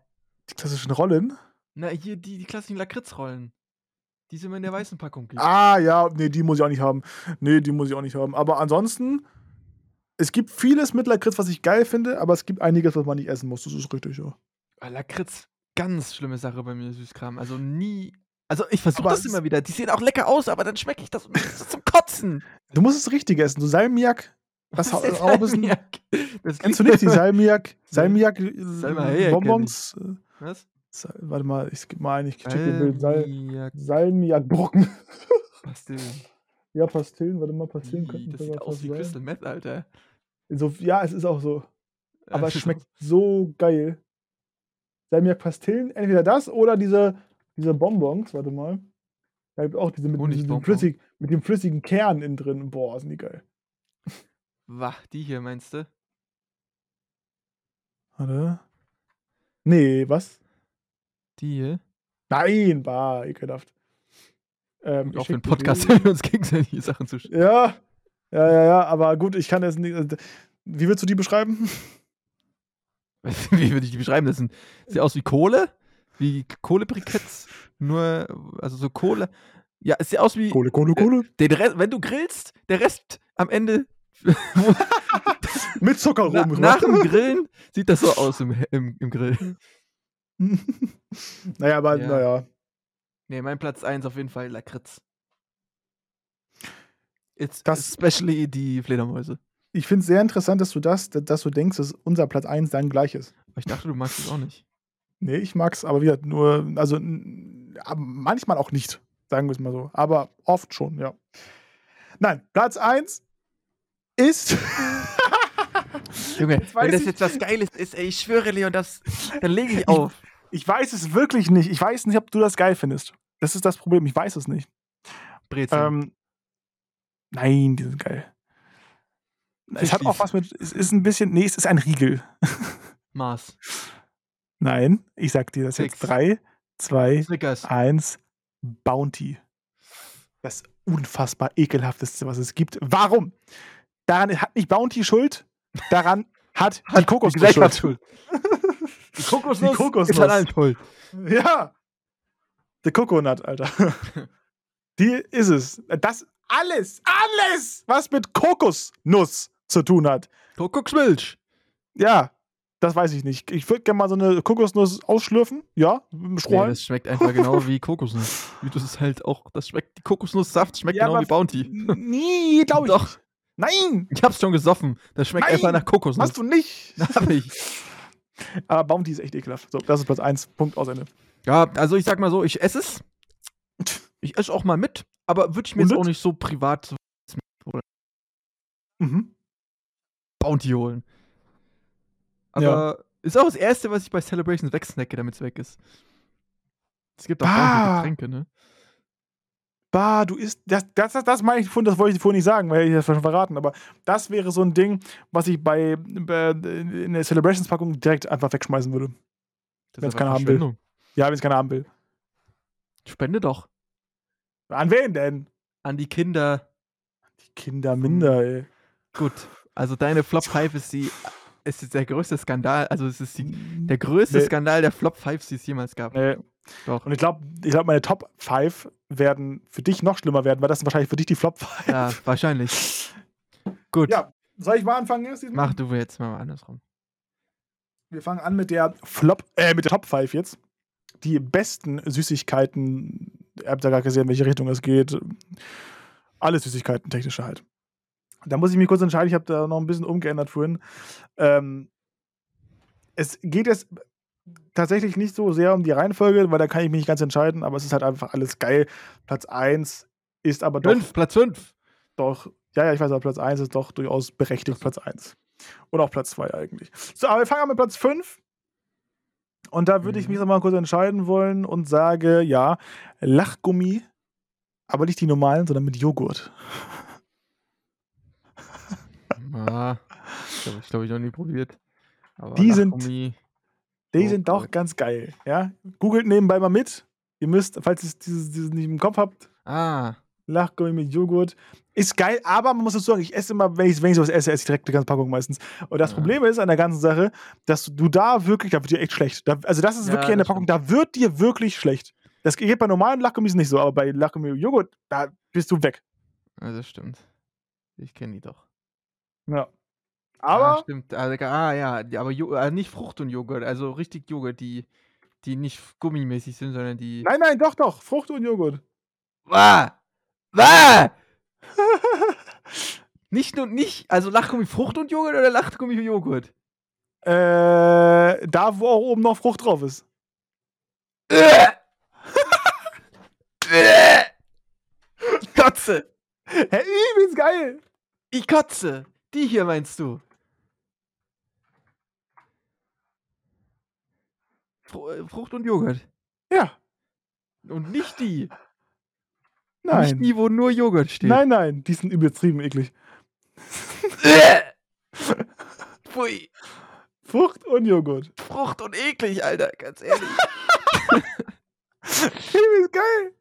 die klassischen Rollen. Na, hier die, die klassischen Lakritzrollen. Die es immer in der weißen Packung gibt. Ah, ja, nee, die muss ich auch nicht haben. Nee, die muss ich auch nicht haben. Aber ansonsten, es gibt vieles mit Lakritz, was ich geil finde, aber es gibt einiges, was man nicht essen muss. Das ist richtig, ja. Ah, Lakritz, ganz schlimme Sache bei mir, Süßkram. Also nie. Also ich versuche das immer wieder. Die sehen auch lecker aus, aber dann schmecke ich das das zum Kotzen. Du musst es richtig essen. So Salmiak, Was hat ist auch ein bisschen. Salmiak? Das Kennst du nicht die Salmiak? Salmiak äh, kenn Bonbons? Was? Warte mal, ich ein, ich check den Bild. Sal Salmiak Salmiak-Brocken. Pastillen. ja, Pastillen, warte mal, Pastillen Ih, könnten Das sieht aus wie sein. Crystal Meth, Alter. So, ja, es ist auch so. Aber es schmeckt so geil. Salmiak-Pastillen, entweder das oder diese, diese Bonbons, warte mal. Da gibt auch diese mit, mit, diesem Honigbonbon. flüssig, mit dem flüssigen Kern innen drin. Boah, sind die geil. Wah, die hier meinst du? Warte. Nee, was? Hier? Nein, bah, ekelhaft. Ähm, Auch für dir Podcast, wenn wir uns gegenseitig Sachen zu Ja, ja, ja, ja, aber gut, ich kann jetzt nicht. äh, Wie willst du die beschreiben? Wie würde ich die beschreiben? Das sind, sieht aus wie Kohle, wie Kohlebriketts, nur, also so Kohle. Ja, es sieht aus wie, Kohle, Kohle, Kohle. den Rest, wenn du grillst, der Rest am Ende, Mit Zucker na, rum. nach dem Grillen, sieht das so aus im, im, im Grill. naja, aber Ja. naja. Nee, mein Platz 1 auf jeden Fall Lakritz. It's Das- especially die Fledermäuse. Ich finde es sehr interessant, dass du das, dass du denkst, dass unser Platz 1 dann gleich ist. Aber ich dachte, du magst es auch nicht. Nee, ich mag's, aber wieder nur, also manchmal auch nicht, sagen wir es mal so. Aber oft schon, ja. Nein, Platz 1 ist. Junge, wenn das jetzt was Geiles ist, ey, ich schwöre, Leon, das, dann lege ich auf. Ich weiß es wirklich nicht. Ich weiß nicht, ob du das geil findest. Das ist das Problem. Ich weiß es nicht. Brezel. Ähm, nein, die sind geil. Es hat auch Fischlis. was mit. Es ist ein bisschen. Nee, es ist ein Riegel. Mars. Nein, ich sag dir das Six. jetzt. Drei, zwei, Snickers. 1 Bounty. Das unfassbar ekelhafteste, was es gibt. Warum? Daran hat nicht Bounty Schuld, daran hat die Kokosnuss Gesellschaft Schuld. Die Kokosnuss, Die Kokosnuss. ist an allem schuld. Ja. The Coconut, Alter. Die ist es. Das alles, alles, was mit Kokosnuss zu tun hat. Kokosmilch. Ja, das weiß ich nicht. Ich würde gerne mal so eine Kokosnuss ausschlürfen. Ja, mit dem Nee, Strohhalm. das schmeckt einfach genau wie Kokosnuss. Wie das ist halt auch, das schmeckt, die Kokosnusssaft schmeckt Ja, genau wie Bounty. Nie, glaube ich. Doch. nicht. Nein, Ich hab's schon gesoffen. Das schmeckt Nein, einfach nach Kokosnuss. hast du nicht. Hab ich. Aber Bounty ist echt ekelhaft. So, das ist Platz 1. Punkt aus Ende. Ja, also ich sag mal so, ich esse es. Ich esse auch mal mit, aber würde ich mir Und jetzt mit? auch nicht so privat so Mhm. Bounty holen. Aber ist auch das Erste, was ich bei Celebrations wegsnacke, damit es weg ist. Es gibt auch Ah. Bounty-Getränke, ne? Bah, du isst. Das, das, das, das meine ich vorhin, das wollte ich vorhin nicht sagen, weil ich das schon verraten. Aber das wäre so ein Ding, was ich bei, bei in der Celebrations-Packung direkt einfach wegschmeißen würde. Das Wenn's ist keiner haben will. Ja, wenn es keiner haben will. Spende doch An wen denn? an die Kinder. Die Kinder minder, ey. Gut, also deine Flop 5 ist die ist jetzt der größte Skandal, also es ist die, der größte Nee. Skandal der Flop 5, die es jemals gab. Nee. Doch. Und ich glaube, ich glaub, meine Top 5 werden für dich noch schlimmer werden, weil das sind wahrscheinlich für dich die Flop 5. Ja, wahrscheinlich. Gut, Ja, soll ich mal anfangen jetzt? diesmal? mach du jetzt mal andersrum. Wir fangen an mit der Flop, äh, mit der Top 5 jetzt. Die besten Süßigkeiten. Ihr habt ja gar gesehen, in welche Richtung es geht. Alle Süßigkeiten, technische halt. Da muss ich mich kurz entscheiden, ich habe da noch ein bisschen umgeändert vorhin. Ähm, es geht jetzt tatsächlich nicht so sehr um die Reihenfolge, weil da kann ich mich nicht ganz entscheiden, aber es ist halt einfach alles geil. Platz 1 ist aber doch, Fünf, Platz 5. doch, ja, ja, ich weiß, aber Platz 1 ist doch durchaus berechtigt Platz 1. Und auch Platz 2 eigentlich. So, aber wir fangen an mit Platz 5. Und da würde ich Mhm. mich noch mal kurz entscheiden wollen und sage, ja, Lachgummi, aber nicht die normalen, sondern mit Joghurt. Ah, ich glaube, ich, glaub, ich noch nie probiert. Aber Die sind- Die sind doch ganz geil, ja. Googelt nebenbei mal mit. Ihr müsst, falls ihr dieses, dieses nicht im Kopf habt, Ah, Lachgummi mit Joghurt. Ist geil, aber man muss dazu sagen, ich esse immer, wenn ich, wenn ich sowas esse, esse ich direkt eine ganze Packung meistens. Und das Ja. Problem ist an der ganzen Sache, dass du da wirklich, da wird dir echt schlecht. Da, also das ist Ja, wirklich eine Packung, da wird dir wirklich schlecht. Das geht bei normalen Lachgummis nicht so, aber bei Lachgummi mit Joghurt, da bist du weg. also das stimmt. Ich kenne die doch. Ja. Ah, Aber, stimmt. Also, ah, ja, aber Jo- äh, nicht Frucht und Joghurt, also richtig Joghurt, die, die nicht gummimäßig sind, sondern die. nein, nein, doch, doch, Frucht und Joghurt. Wah! Wah! nicht nur nicht, also Lachgummi Frucht und Joghurt oder Lachgummi Joghurt? Äh, da, wo auch oben noch Frucht drauf ist. Ich kotze! Hä, übelst geil. Ich kotze! Die hier meinst du? Fru äh, Frucht und Joghurt. Ja, Und nicht die. Nicht nein. die, wo nur Joghurt steht. Nein, nein, die sind übertrieben eklig. Pfui. Frucht und Joghurt. Frucht und eklig, Alter, ganz ehrlich. Übelst geil.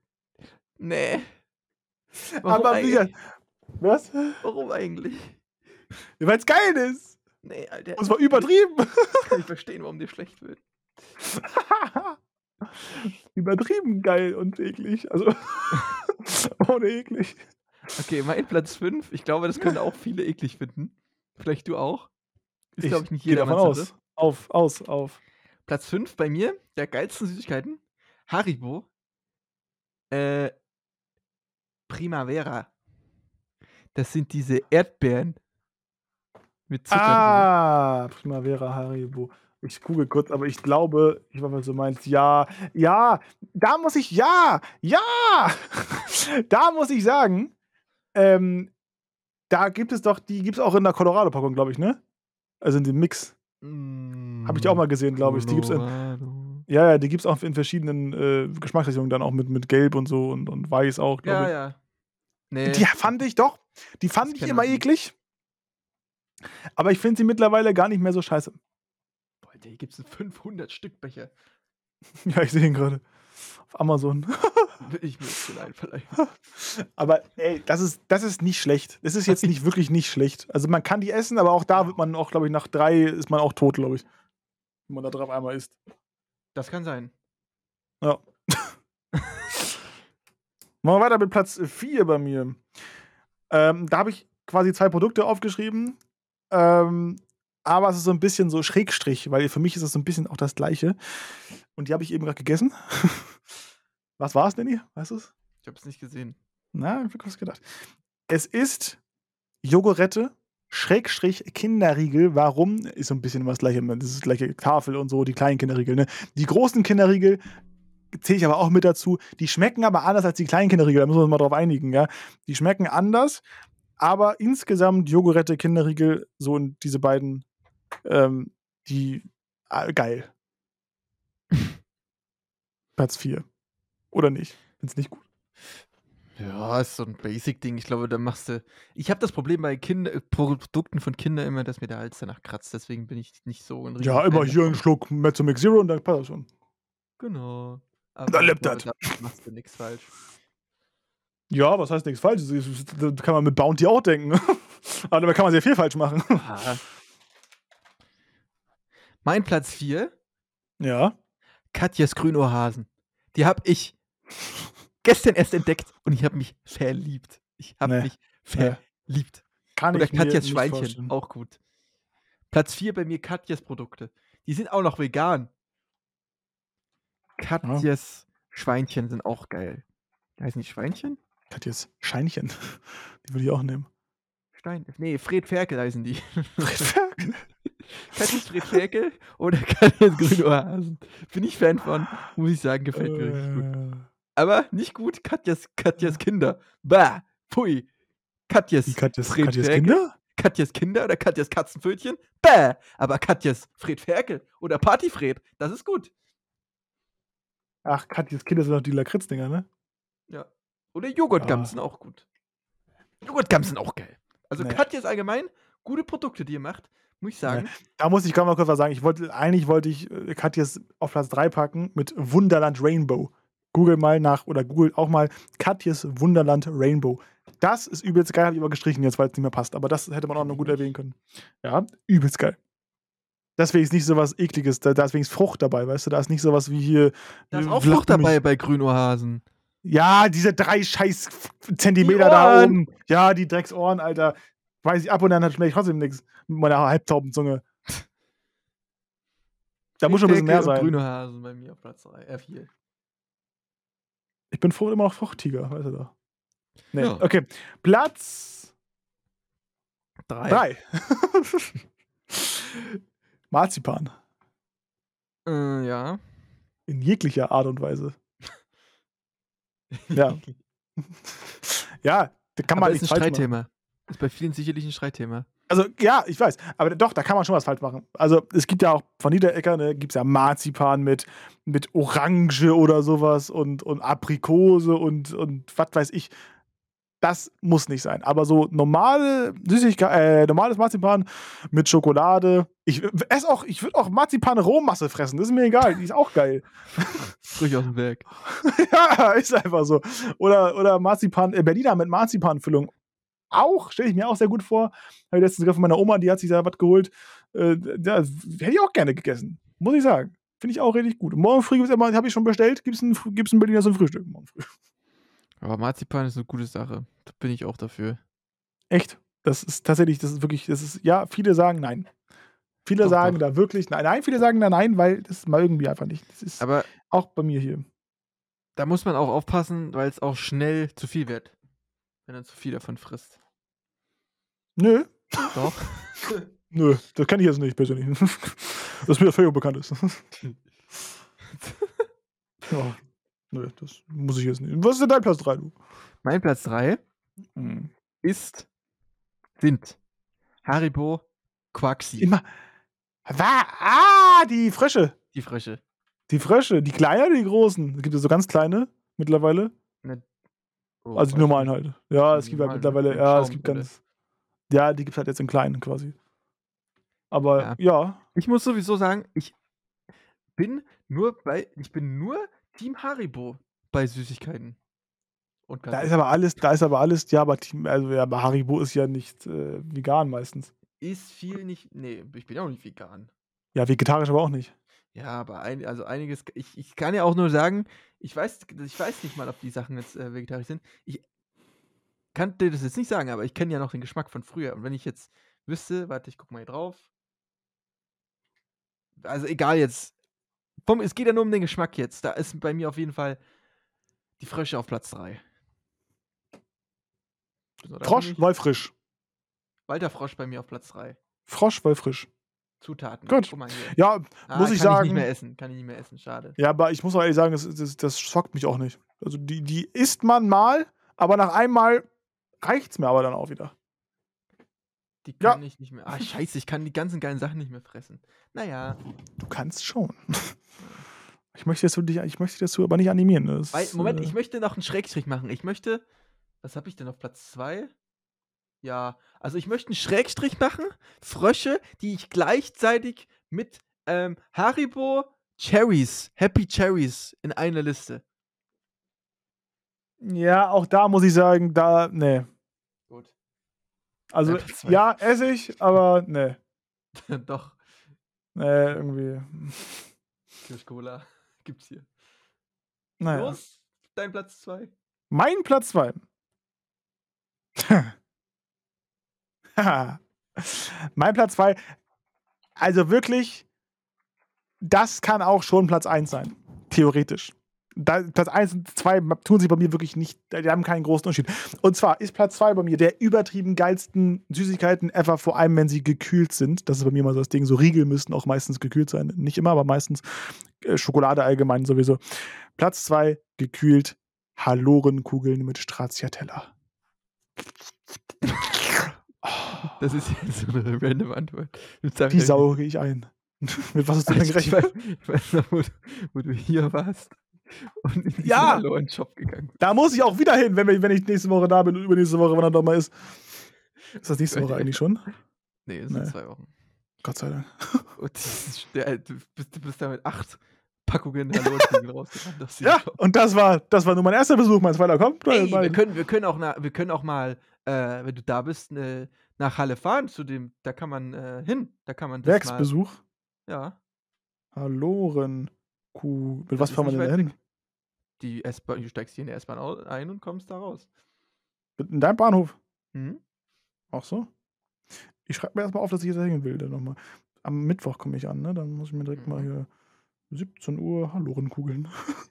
nee. Warum Aber eigentlich? Was? Warum eigentlich? Weil es geil ist. Nee, Alter. Und zwar übertrieben. Kann ich verstehen, warum dir schlecht wird. übertrieben geil und eklig. Also, ohne eklig. Okay, mein Platz 5. Ich glaube, das können auch viele eklig finden. Vielleicht du auch. Ist, glaube ich, nicht jeder davon aus. Auf, aus, auf. Platz 5 bei mir, der geilsten Süßigkeiten. Haribo. Äh, Primavera. Das sind diese Erdbeeren. Mit Zucker. Ah, Primavera Haribo. Ich google kurz, aber ich glaube, ich weiß, was du meinst. Ja, ja, da muss ich, ja, ja, da muss ich sagen, ähm, da gibt es doch, die gibt es auch in der Colorado-Packung, glaube ich, ne? Also in dem Mix. drin. Habe ich auch mal gesehen, glaube ich. Die gibt's in, Colorado. ja, ja, die gibt es auch in verschiedenen äh, Geschmacksrichtungen, dann auch mit, mit Gelb und so und, und Weiß auch, glaube Ja, ich. ja. Nee. Die fand ich doch, die fand Das ich immer eklig. Aber ich finde sie mittlerweile gar nicht mehr so scheiße. Boah, hier gibt es 500 Stück Becher. Ja, ich sehe ihn gerade. Auf Amazon. Will ich mir jetzt den einverleihen. Aber ey, das ist, das ist nicht schlecht. Das ist jetzt nicht wirklich nicht schlecht. Also man kann die essen, aber auch da wird man auch, glaube ich, nach drei ist man auch tot, glaube ich. Wenn man da drauf einmal isst. Das kann sein. Ja. Machen wir weiter mit Platz 4 bei mir. Ähm, da habe ich quasi zwei Produkte aufgeschrieben. Ähm, aber es ist so ein bisschen so Schrägstrich, weil für mich ist es so ein bisschen auch das Gleiche. Und die habe ich eben gerade gegessen. Was war es, Danny? Weißt du es? Ich habe es nicht gesehen. Na, ich hab was gedacht. Es ist Jogurette, Schrägstrich Kinderriegel. Warum? Ist so ein bisschen immer das gleiche. Das ist die gleiche Tafel und so, die kleinen Kinderriegel. Ne? Die großen Kinderriegel zähle ich aber auch mit dazu. Die schmecken aber anders als die kleinen Kinderriegel. Da müssen wir uns mal drauf einigen. Ja? Die schmecken anders, aber insgesamt Jogurette, Kinderriegel, so in diese beiden, ähm, die ah, geil. Platz 4. Oder nicht? Find's nicht gut. Ja, ist so ein Basic-Ding. Ich glaube, da machst du. Ich habe das Problem bei Kinder äh, Produkten von Kindern immer, dass mir der Hals danach kratzt. Deswegen bin ich nicht so ein Ja, immer hier einen. Schluck Mezzo Mix Zero und dann passt das schon. Genau. Da Aber lebt ich glaube, das. da machst du nichts falsch. Ja, was heißt nichts falsch? Das kann man mit Bounty auch denken. Aber dabei kann man sehr viel falsch machen. Ah. Mein Platz 4, Ja. Katjas Grünohrhasen. Die habe ich gestern erst entdeckt und ich habe mich verliebt. Ich habe Nee. mich Nee. verliebt. Kann Oder ich mir Katjas nicht Schweinchen, vorstellen. auch gut. Platz 4 bei mir Katjas Produkte. Die sind auch noch vegan. Katjas Schweinchen sind auch geil. Heißen die Schweinchen? Katjas Scheinchen. Die würde ich auch nehmen. Stein. Nee, Fred Ferkel heißen die. Fred Ferkel oder Katjas Grünohrhasen. Bin ich Fan von, muss ich sagen, gefällt mir richtig gut. Äh, Aber nicht gut, Katjas, Katjas Kinder. Bah, pui. Katjas, Katjas Ferkel? Kinder? Katjas Kinder oder Katjas Katzenpfötchen? Bäh. Aber Katjas Fred Ferkel oder Partyfred, das ist gut. Ach, Katjas Kinder sind doch die Lakritzdinger, ne? Ja. Oder Joghurtgums Ah. sind auch gut. Joghurtgums sind auch geil. Also Nee. Katjas allgemein, gute Produkte, die ihr macht, muss ich sagen. Da muss ich gerade mal kurz was sagen. Ich wollte, eigentlich wollte ich äh, Katjas auf Platz 3 packen mit Wunderland Rainbow. Google mal nach oder Google auch mal Katjas Wunderland Rainbow. Das ist übelst geil, habe ich aber gestrichen jetzt, weil es nicht mehr passt. Aber das hätte man auch noch gut erwähnen können. Ja, übelst geil. Deswegen ist nicht so was Ekliges, da, da ist wenigstens Frucht dabei, weißt du? Da ist nicht so was wie hier. Da ist äh, auch Frucht dabei bei Grünohrhasen. Ja, diese drei scheiß Zentimeter da oben. Ja, die Drecksohren, Alter. Weiß ich, ab und an schmecke ich trotzdem nichts mit meiner Halbtaubenzunge. Da muss schon ein bisschen mehr sein. Grünohrhasen bei mir auf Platz 3. R4. Ich bin froh immer noch Fruchttiger, weißt du doch. Nee, Ja. okay. Platz 3. 3. Marzipan. Äh, ja. In jeglicher Art und Weise. Ja. Ja, da kann Aber man ist ein falsch machen. Streitthema. Ist bei vielen sicherlich ein Streitthema. Also, ja, ich weiß. Aber doch, da kann man schon was falsch machen. Also, es gibt ja auch von Niederecker, ne, gibt es ja Marzipan mit, mit Orange oder sowas und, und Aprikose und, und was weiß ich. Das muss nicht sein. Aber so normale Süßigkeit, äh, normales Marzipan mit Schokolade. Ich esse auch, ich würde auch Marzipan-Rohmasse fressen. Das ist mir egal. Die ist auch geil. Frisch aus dem Werk. ja, ist einfach so. Oder, oder Marzipan, äh, Berliner mit Marzipanfüllung. Auch, stelle ich mir auch sehr gut vor. Habe ich letztens von meiner Oma, die hat sich da was geholt. Äh, das hätte ich auch gerne gegessen. Muss ich sagen. Finde ich auch richtig gut. Morgen früh gibt es immer, habe ich schon bestellt, gibt es ein, gibt's ein Berliner zum Frühstück. Morgen früh. Aber Marzipan ist eine gute Sache. Da bin ich auch dafür. Echt. Das ist tatsächlich, das ist wirklich, das ist, ja, viele sagen nein. Viele Doch, sagen doch. da wirklich nein. Nein, viele sagen da nein, weil das mal irgendwie einfach nicht. Das ist Aber auch bei mir hier. da muss man auch aufpassen, weil es auch schnell zu viel wird. Wenn man zu viel davon frisst. Nö. Doch. Nö, das kenne ich jetzt nicht persönlich. das ist mir völlig unbekannt ist. ja, nö, das muss ich jetzt nicht. Was ist denn dein Platz 3, du? Mein Platz 3 Hm. ist, sind Haribo Quaxi. Immer. Wa- Ah, die Frösche. Die Frösche. Die Frösche. Die kleinen oder die großen? Es gibt ja so ganz kleine mittlerweile. Oh, Also die normalen halt. Ja, Die es gibt halt normalen mittlerweile, mit ja, es gibt ganz. Ja, die gibt es halt jetzt in kleinen quasi. Aber Ja. ja, Ich muss sowieso sagen, ich bin nur bei, ich bin nur Team Haribo bei Süßigkeiten. Und da ist aber alles, da ist aber alles, ja, aber, Team- also, ja, aber Haribo ist ja nicht äh, vegan meistens. ist viel nicht. Nee, ich bin auch nicht vegan. Ja, vegetarisch aber auch nicht. Ja, aber ein, also einiges. Ich, ich kann ja auch nur sagen, ich weiß, ich weiß nicht mal, ob die Sachen jetzt äh, vegetarisch sind. Ich kann dir das jetzt nicht sagen, aber ich kenne ja noch den Geschmack von früher. Und wenn ich jetzt wüsste, warte, ich guck mal hier drauf. Also egal jetzt. Vom, es geht ja nur um den Geschmack jetzt. Da ist bei mir auf jeden Fall die Frösche auf Platz 3. So, da Frosch, ich- weil frisch. Walter Frosch bei mir auf Platz 3. Frosch, weil frisch. Zutaten. Gut. Guck mal hier. Ja, Ah, muss ich kann ich sagen- nicht mehr essen. Kann ich nicht mehr essen. Schade. ja, aber ich muss auch ehrlich sagen, das, das, das schockt mich auch nicht. Also die, die isst man mal, aber nach einmal reicht's mir aber dann auch wieder. Die Ja. kann ich nicht mehr. Ah, scheiße, ich kann die ganzen geilen Sachen nicht mehr fressen. Naja, Du kannst schon. Ich möchte das, dich, ich möchte das aber nicht animieren. Das, weil, Moment, äh, ich möchte noch einen Schrägstrich machen. Ich möchte, was habe ich denn auf Platz 2? Ja, also ich möchte einen Schrägstrich machen. Frösche, die ich gleichzeitig mit ähm, Haribo Cherries, Happy Cherries in einer Liste. Ja, auch da muss ich sagen, da, nee. Gut. Also, Ja, esse ich, aber nee. Doch, Nee, irgendwie. Kirschcola gibt's hier. Naja. Los, dein Platz 2. Mein Platz 2. mein Platz 2. Also wirklich, das kann auch schon Platz 1 sein. Theoretisch. Da, Platz 1 und 2 tun sich bei mir wirklich nicht, die haben keinen großen Unterschied. Und zwar ist Platz 2 bei mir der übertrieben geilsten Süßigkeiten ever, vor allem wenn sie gekühlt sind. Das ist bei mir mal so das Ding. So Riegel müssen auch meistens gekühlt sein. Nicht immer, aber meistens. Äh, Schokolade allgemein sowieso. Platz 2, gekühlt, Halorenkugeln mit Stracciatella. Das ist jetzt so eine random Antwort. Die sauge ich ein. mit was hast du denn ich, gerechnet? weiß, ich weiß noch, wo, du- wo du hier warst und in Ja! Hallo-Shop gegangen bist. Da muss ich auch wieder hin, wenn, wir, wenn ich nächste Woche da bin und übernächste Woche, wann er doch mal ist. Ist das nächste Woche eigentlich schon? Nee, es Nee. sind zwei Wochen. Gott sei Dank. Du, bist, du bist da mit acht Packungen aus diesem Ja, Shop. und das war, das war nur mein erster Besuch. Mein zweiter kommt. Ey, wir können, wir können auch, na, wir können auch mal, äh, wenn du da bist, äh, nach Halle fahren zu dem, da kann man äh, hin, da kann man das mal, Werksbesuch. ja, Halorenkuh. Mit was ist fahren wir denn hin? Die S-Bahn, du steigst hier in der S-Bahn ein und kommst da raus. In deinem Bahnhof. Mhm. Ach so. Ich schreibe mir erstmal auf, dass ich da hin will. Dann noch mal. Am Mittwoch komme ich an, ne? Dann muss ich mir direkt mal Mhm. hier 17 Uhr Halorenkugeln.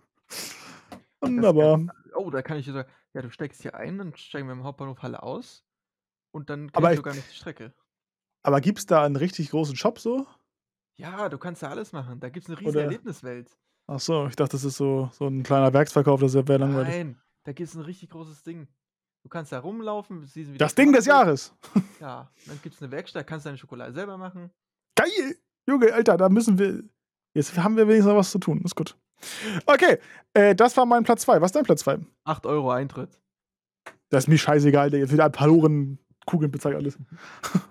Das Wunderbar. Oh, da kann ich dir sagen, ja, du steigst hier ein, dann steigen wir im Hauptbahnhof Halle aus und dann ich- du sogar noch die Strecke. Aber gibt es da einen richtig großen Shop so? Ja, du kannst da alles machen. Da gibt es eine riesige Erlebniswelt. Ach so, ich dachte, das ist so, so ein kleiner Werksverkauf, das wäre langweilig. Nein, da gibt es ein richtig großes Ding. Du kannst da rumlaufen, siehst, wie Das Ding des Jahres. Ja, dann gibt es eine Werkstatt, kannst deine Schokolade selber machen. Geil! Junge, Alter, da müssen wir. Jetzt haben wir wenigstens noch was zu tun. Ist gut. Okay, äh, das war mein Platz 2. Was ist dein Platz 2? 8 Euro Eintritt. Das ist mir scheißegal, der für ein paar Halorenkugeln bezahlt alles.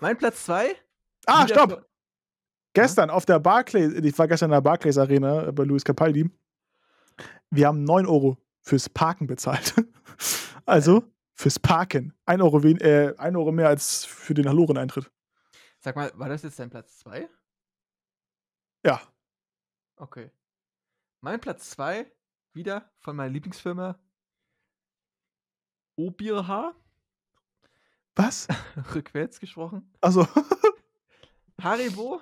Mein Platz 2? Ah, stopp! Gestern auf der Barclays, ich war gestern in der Barclays Arena bei Luis Capaldi. Wir haben 9 Euro fürs Parken bezahlt. Also fürs Parken. 1 Euro, wen, äh, 1 Euro mehr als für den Haloren-Eintritt. Sag mal, war das jetzt dein Platz 2? Ja. Okay. Mein Platz 2, wieder von meiner Lieblingsfirma OBIRH, Was? rückwärts gesprochen. Also, Haribo,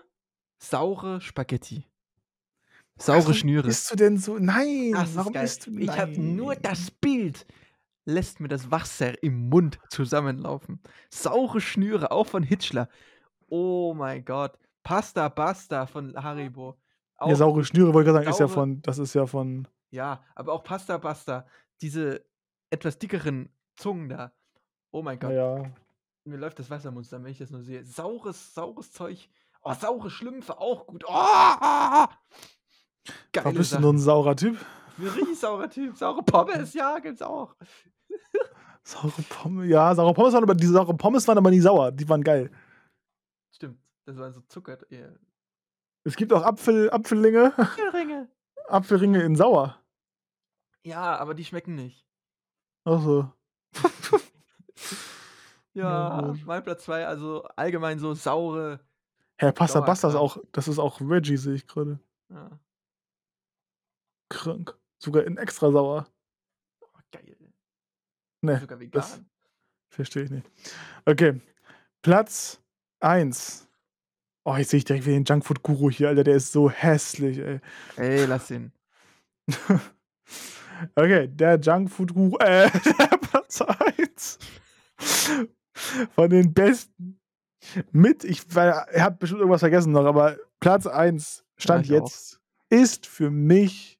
saure Spaghetti. Saure warum Schnüre. Bist du denn so? Nein, Das warum bist du Ich habe nur Nein. das Bild. Lässt mir das Wasser im Mund zusammenlaufen. Saure Schnüre, auch von Hitchler. Oh mein Gott. Pasta Basta von Haribo. Auch, Ja, saure Schnüre, wollte ich gerade sagen, ist ja von, das ist ja von, ja, aber auch Pasta Basta. Diese etwas dickeren Zungen da. Oh mein Gott. ja. Mir läuft das Wasser im Mund, wenn ich das nur sehe. Saures, saures Zeug. Oh, saure Schlümpfe, auch gut. Oh, Warum Geile bist du nur ein saurer Typ? Ein richtig saurer Typ. Saure Pommes, ja, gibt's auch. Saure Pommes, ja, saure Pommes waren aber, die saure Pommes waren aber nie sauer, die waren geil. Stimmt, das waren so Zucker. Ja. Es gibt auch Apfel, Apfellinge, Ringe. Apfelringe in sauer. Ja, aber die schmecken nicht. Ach so. Ja, gut. mein Platz 2, also allgemein so saure. Herr Pasta Basta ist auch, das ist auch Reggie, sehe ich gerade. Ja, Krank. Sogar in extra sauer. oh, geil. Ne, Sogar vegan. das verstehe ich nicht. Okay. Platz 1. Oh, jetzt sehe ich direkt wieder den Junkfood-Guru hier, Alter. Der ist so hässlich, ey. Ey, lass ihn. Okay, der Junkfood-Guru, äh, der Platz 1 von den besten mit, ich, hat bestimmt irgendwas vergessen noch, aber Platz 1 stand auch. jetzt ist für mich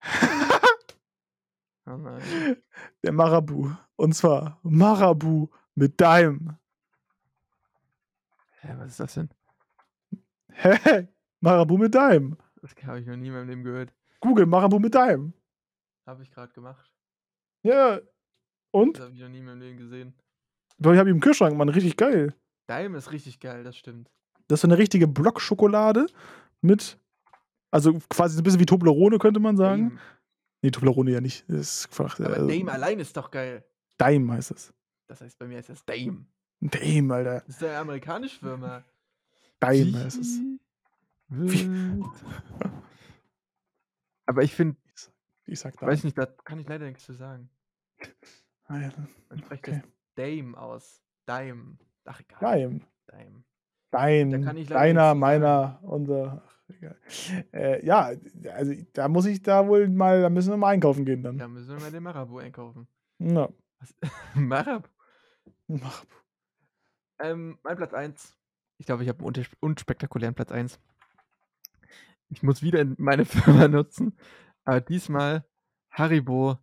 Oh nein. der Marabu. Und zwar Marabu mit Daim. Hä, was ist das denn? Hä? Marabu mit Daim. Das habe ich noch nie in meinem Leben gehört. Google Marabu mit Daim. Habe ich gerade gemacht. Ja. Und? Das habe ich noch nie in meinem Leben gesehen. Ich habe ihn im Kühlschrank, Mann, richtig geil. Daim ist richtig geil, das stimmt. Das ist so eine richtige Blockschokolade mit, also quasi so ein bisschen wie Toblerone, könnte man sagen. Dame. Nee, Toblerone ja nicht. Das ist einfach, Aber äh, Dame allein ist doch geil. Daim heißt es. Das heißt, bei mir heißt das Dame. Daim, Alter. Das ist eine amerikanische Firma. Daim heißt es. Aber ich finde, Ich sag Daim. weiß nicht, da kann ich leider nichts zu sagen. Ah, ja. Man spricht Okay. das Dame aus. Dime. Ach, egal. Dein, ich leider deiner, meiner, unser. Ach, egal. Äh, ja, also da muss ich da wohl mal, da müssen wir mal einkaufen gehen dann. Da müssen wir mal den Marabu einkaufen. Ja. Marabu? Mach- Ähm, mein Platz 1. Ich glaube, ich habe einen unspektakulären Platz 1. Ich muss wieder in meine Firma nutzen. Aber diesmal Haribo.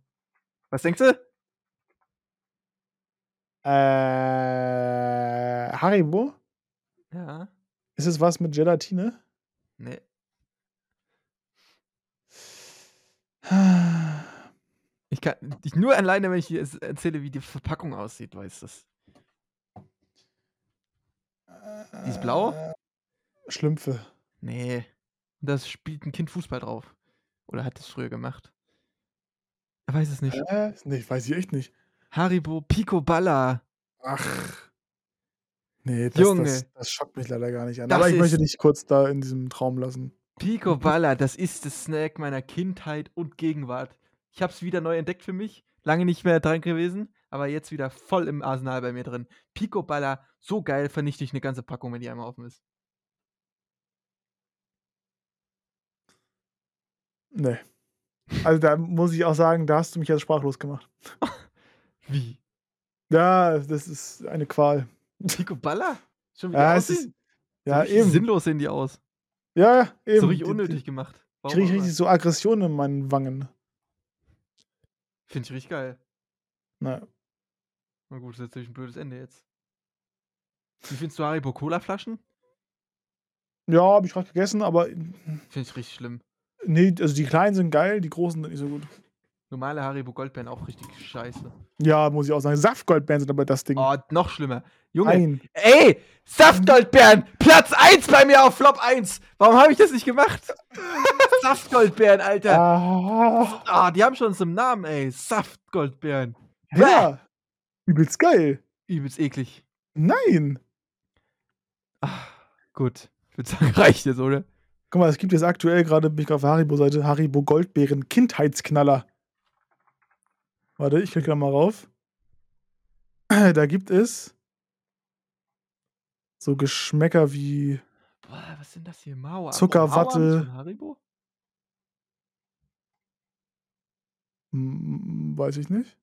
Was denkst du? Äh, Haribo? Ja. Ist es was mit Gelatine? Nee. Ich kann ich nur alleine, wenn ich dir erzähle, wie die Verpackung aussieht, weiß das. Die ist blau? Äh, Schlümpfe. Nee. Da spielt ein Kind Fußball drauf. Oder hat es früher gemacht. Er weiß es nicht. Äh, nee, weiß ich echt nicht. Haribo Pico Balla. Ach. Nee, das, Junge. das, das schockt mich leider gar nicht an. Das Aber ich möchte dich kurz da in diesem Traum lassen. Pico Balla, das ist das Snack meiner Kindheit und Gegenwart. Ich habe es wieder neu entdeckt für mich. Lange nicht mehr dran gewesen, aber jetzt wieder voll im Arsenal bei mir drin. Pico Balla, so geil, vernichte ich eine ganze Packung, wenn die einmal offen ist. Nee. Also da muss ich auch sagen, da hast du mich jetzt sprachlos gemacht. Wie? Ja, das ist eine Qual. Pico Balla? Schon wieder Ja, ist, ja, so eben. Sinnlos sehen die aus. Ja, eben. So richtig unnötig gemacht. Ich Warum kriege auch immer. richtig so Aggressionen in meinen Wangen. Finde ich richtig geil. Na, Na gut, das ist natürlich ein blödes Ende jetzt. Wie findest du Haribo Cola-Flaschen? ja, habe ich gerade gegessen, aber Finde ich richtig schlimm. nee, also die kleinen sind geil, die großen sind nicht so gut. Normale Haribo Goldbeeren auch richtig scheiße. Ja, muss ich auch sagen. Saftgoldbeeren sind aber das Ding. Oh, noch schlimmer. Junge, Nein. Ey, Saftgoldbeeren, Platz 1 bei mir auf Flop 1. Warum habe ich das nicht gemacht? Saftgoldbeeren, Alter. Ah, Ah, die haben schon so einen Namen, ey. Saftgoldbeeren. ja. Übelst geil. Übelst eklig. Nein. Ah, gut. Ich würde sagen, reicht jetzt, oder? Guck mal, es gibt jetzt aktuell gerade, bin ich auf Haribo-Seite, Haribo Goldbeeren Kindheitsknaller. Warte, ich klicke da mal rauf. Da gibt es so Geschmäcker wie Boah, was sind das hier? Mauer. Zuckerwatte. Haribo? Hm, weiß ich nicht.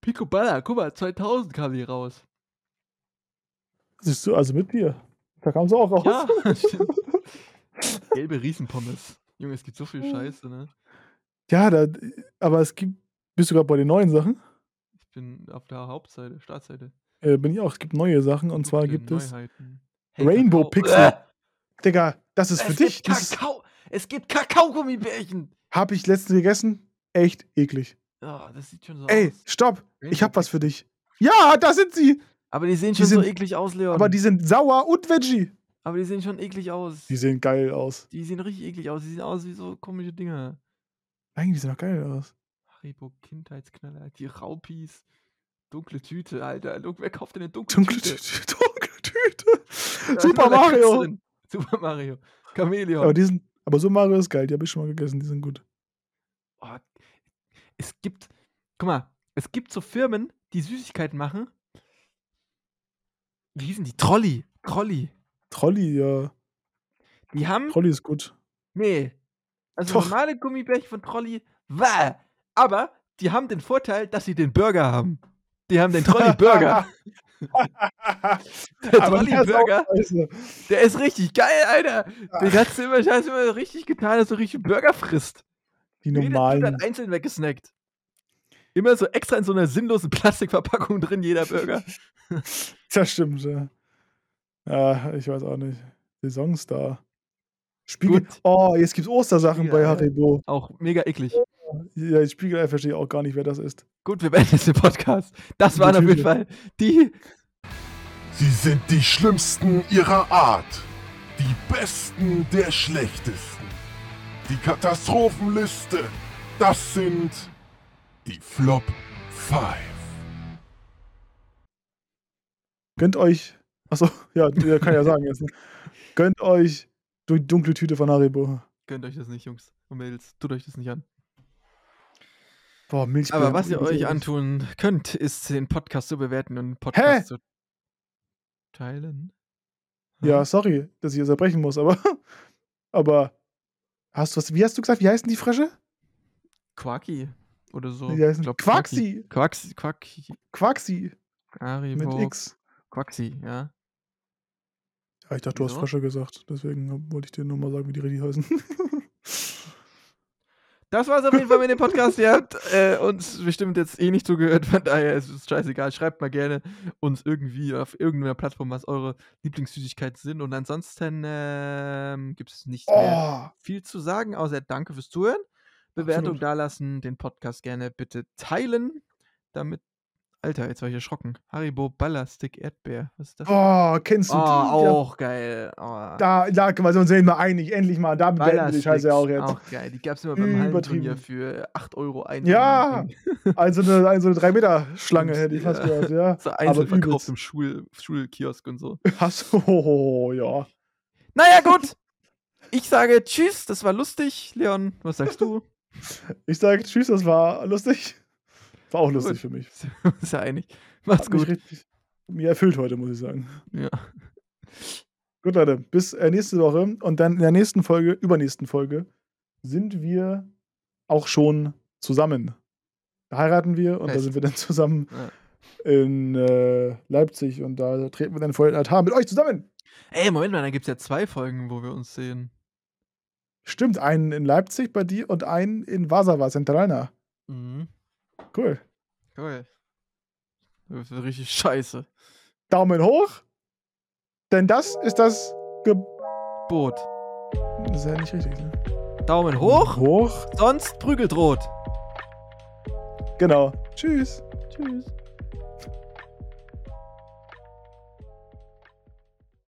Picoballa, guck mal, 2000 kam die raus. Siehst du, also mit Bier. Da kam sie auch raus. Ja, stimmt. Gelbe Riesenpommes. Junge, es gibt so viel Scheiße, ne? Ja, da, aber es gibt. Bist du gerade bei den neuen Sachen? Ich bin auf der Hauptseite, Startseite. Äh, bin ich auch. Es gibt neue Sachen und zwar gibt es. Neuheiten. Rainbow Kakao. Pixel. Äh, Digga, das ist für es dich. gibt Das Kakao. Es gibt Kakaogummibärchen. habe ich letztens gegessen. Echt eklig. Ja, das sieht schon so Ey, aus. stopp. Ich Rainbow hab was für dich. Ja, da sind sie. Aber die sehen die schon so sind- eklig aus, Leon. Aber die sind sauer und Veggie. Aber die sehen schon eklig aus. Die sehen geil aus. Die sehen richtig eklig aus. Die sehen aus wie so komische Dinge. Die sehen doch geil aus. Haribo Kindheitsknaller, die Raupis. Dunkle Tüte, Alter. Look, wer kauft denn eine dunkle, Dunkle Tüte? Tüte. Dunkle Tüte. Super Mario. Super Mario. Chamäleon. Aber, die sind, aber so Mario ist geil. Die habe ich schon mal gegessen. Die sind gut. Oh, es gibt, guck mal, es gibt so Firmen, die Süßigkeiten machen. Wie hießen die? Trolli. Trolli. Trolli, ja. Die haben, Trolli ist gut. nee. Also Doch. normale Gummibärchen von Trolli, wäh. aber die haben den Vorteil, dass sie den Burger haben. Die haben den Trolli-Burger. Der Aber der ist Trolli-Burger, scheiße. der ist richtig geil, Alter. Den hast du immer, hast du immer richtig getan, dass du richtig Burger frisst. Die Jeder normalen. hat einzeln weggesnackt. Immer so extra in so einer sinnlosen Plastikverpackung drin, jeder Burger. Das stimmt, ja. Ja, ich weiß auch nicht. Saisonstar. Spiegel. Gut. Oh, jetzt gibt's Ostersachen bei Spiegelei. Haribo. Auch mega eklig. Ja, Spiegelei verstehe ich auch gar nicht, wer das ist. Gut, wir beenden jetzt den Podcast. Das waren auf jeden Fall die. Sie sind die Schlimmsten ihrer Art. Die Besten der Schlechtesten. Die Katastrophenliste. Das sind die Flop 5. Gönnt euch. Achso, ja, der kann ja sagen jetzt. Gönnt euch dunkle Tüte von Haribo. Gönnt euch das nicht, Jungs und Mädels. Tut euch das nicht an. Boah, Milchbier. Aber was ihr euch antun könnt, ist den Podcast zu bewerten und den Podcast Hä? zu teilen. Ja, sorry, dass ich jetzt erbrechen muss, aber. Aber. Hast du was. Wie hast du gesagt? Wie heißen die Frösche? Quaki oder so. Die heißen glaub, Quaxi. Quaxi. Quaxi. Quaxi. Haribo. Mit X. Quaxi, ja. Ja, ich dachte, du hast Wieso? Frösche gesagt. Deswegen wollte ich dir nur mal sagen, wie die richtig heißen. Das war's auf jeden Fall mit dem Podcast. Ihr habt äh, uns bestimmt jetzt eh nicht zugehört, von daher ist es scheißegal. Schreibt mal gerne uns irgendwie auf irgendeiner Plattform, was eure Lieblingssüßigkeiten sind. Und ansonsten ähm, gibt es nicht mehr oh, viel zu sagen, außer Danke fürs Zuhören. Bewertung Absolut. dalassen, den Podcast gerne bitte teilen, damit. Alter, jetzt war ich erschrocken. Haribo Ballerstick Erdbeer. Was ist das? oh, kennst du Oh, die? Ja, auch geil. Oh. da, da können wir uns sehen wir einig. Endlich mal. Da beenden wir die Scheiße auch jetzt. Auch geil. Die gab es immer beim Hallenturnier für 8 Euro ein. Ja, Also eine, also eine 3-Meter-Schlange hätte ich fast gehört, ja. So übelst. im Schul Schulkiosk und so. Hast du, ja. Naja, gut. Ich sage Tschüss, das war lustig. Leon, was sagst du? Ich sage Tschüss, das war lustig. War auch lustig für mich. Ist ja einig. Macht's Hat gut. richtig mir erfüllt heute, muss ich sagen. Ja. Gut, Leute, bis äh, nächste Woche und dann in der nächsten Folge, übernächsten Folge, sind wir auch schon zusammen. Da heiraten wir und da Fest. sind wir dann zusammen Ja. in äh, Leipzig und da treten wir dann vor den Altar mit euch zusammen. Ey, Moment mal, da gibt's ja zwei Folgen, wo wir uns sehen. Stimmt, einen in Leipzig bei dir und einen in Warszawa, Centralna. Mhm. Cool. Cool. Das wird richtig scheiße. Daumen hoch, denn das ist das. Ge Boot. das ist ja nicht richtig. Ne? Daumen hoch, Hoch. sonst prügelt rot. Genau. Tschüss. Tschüss.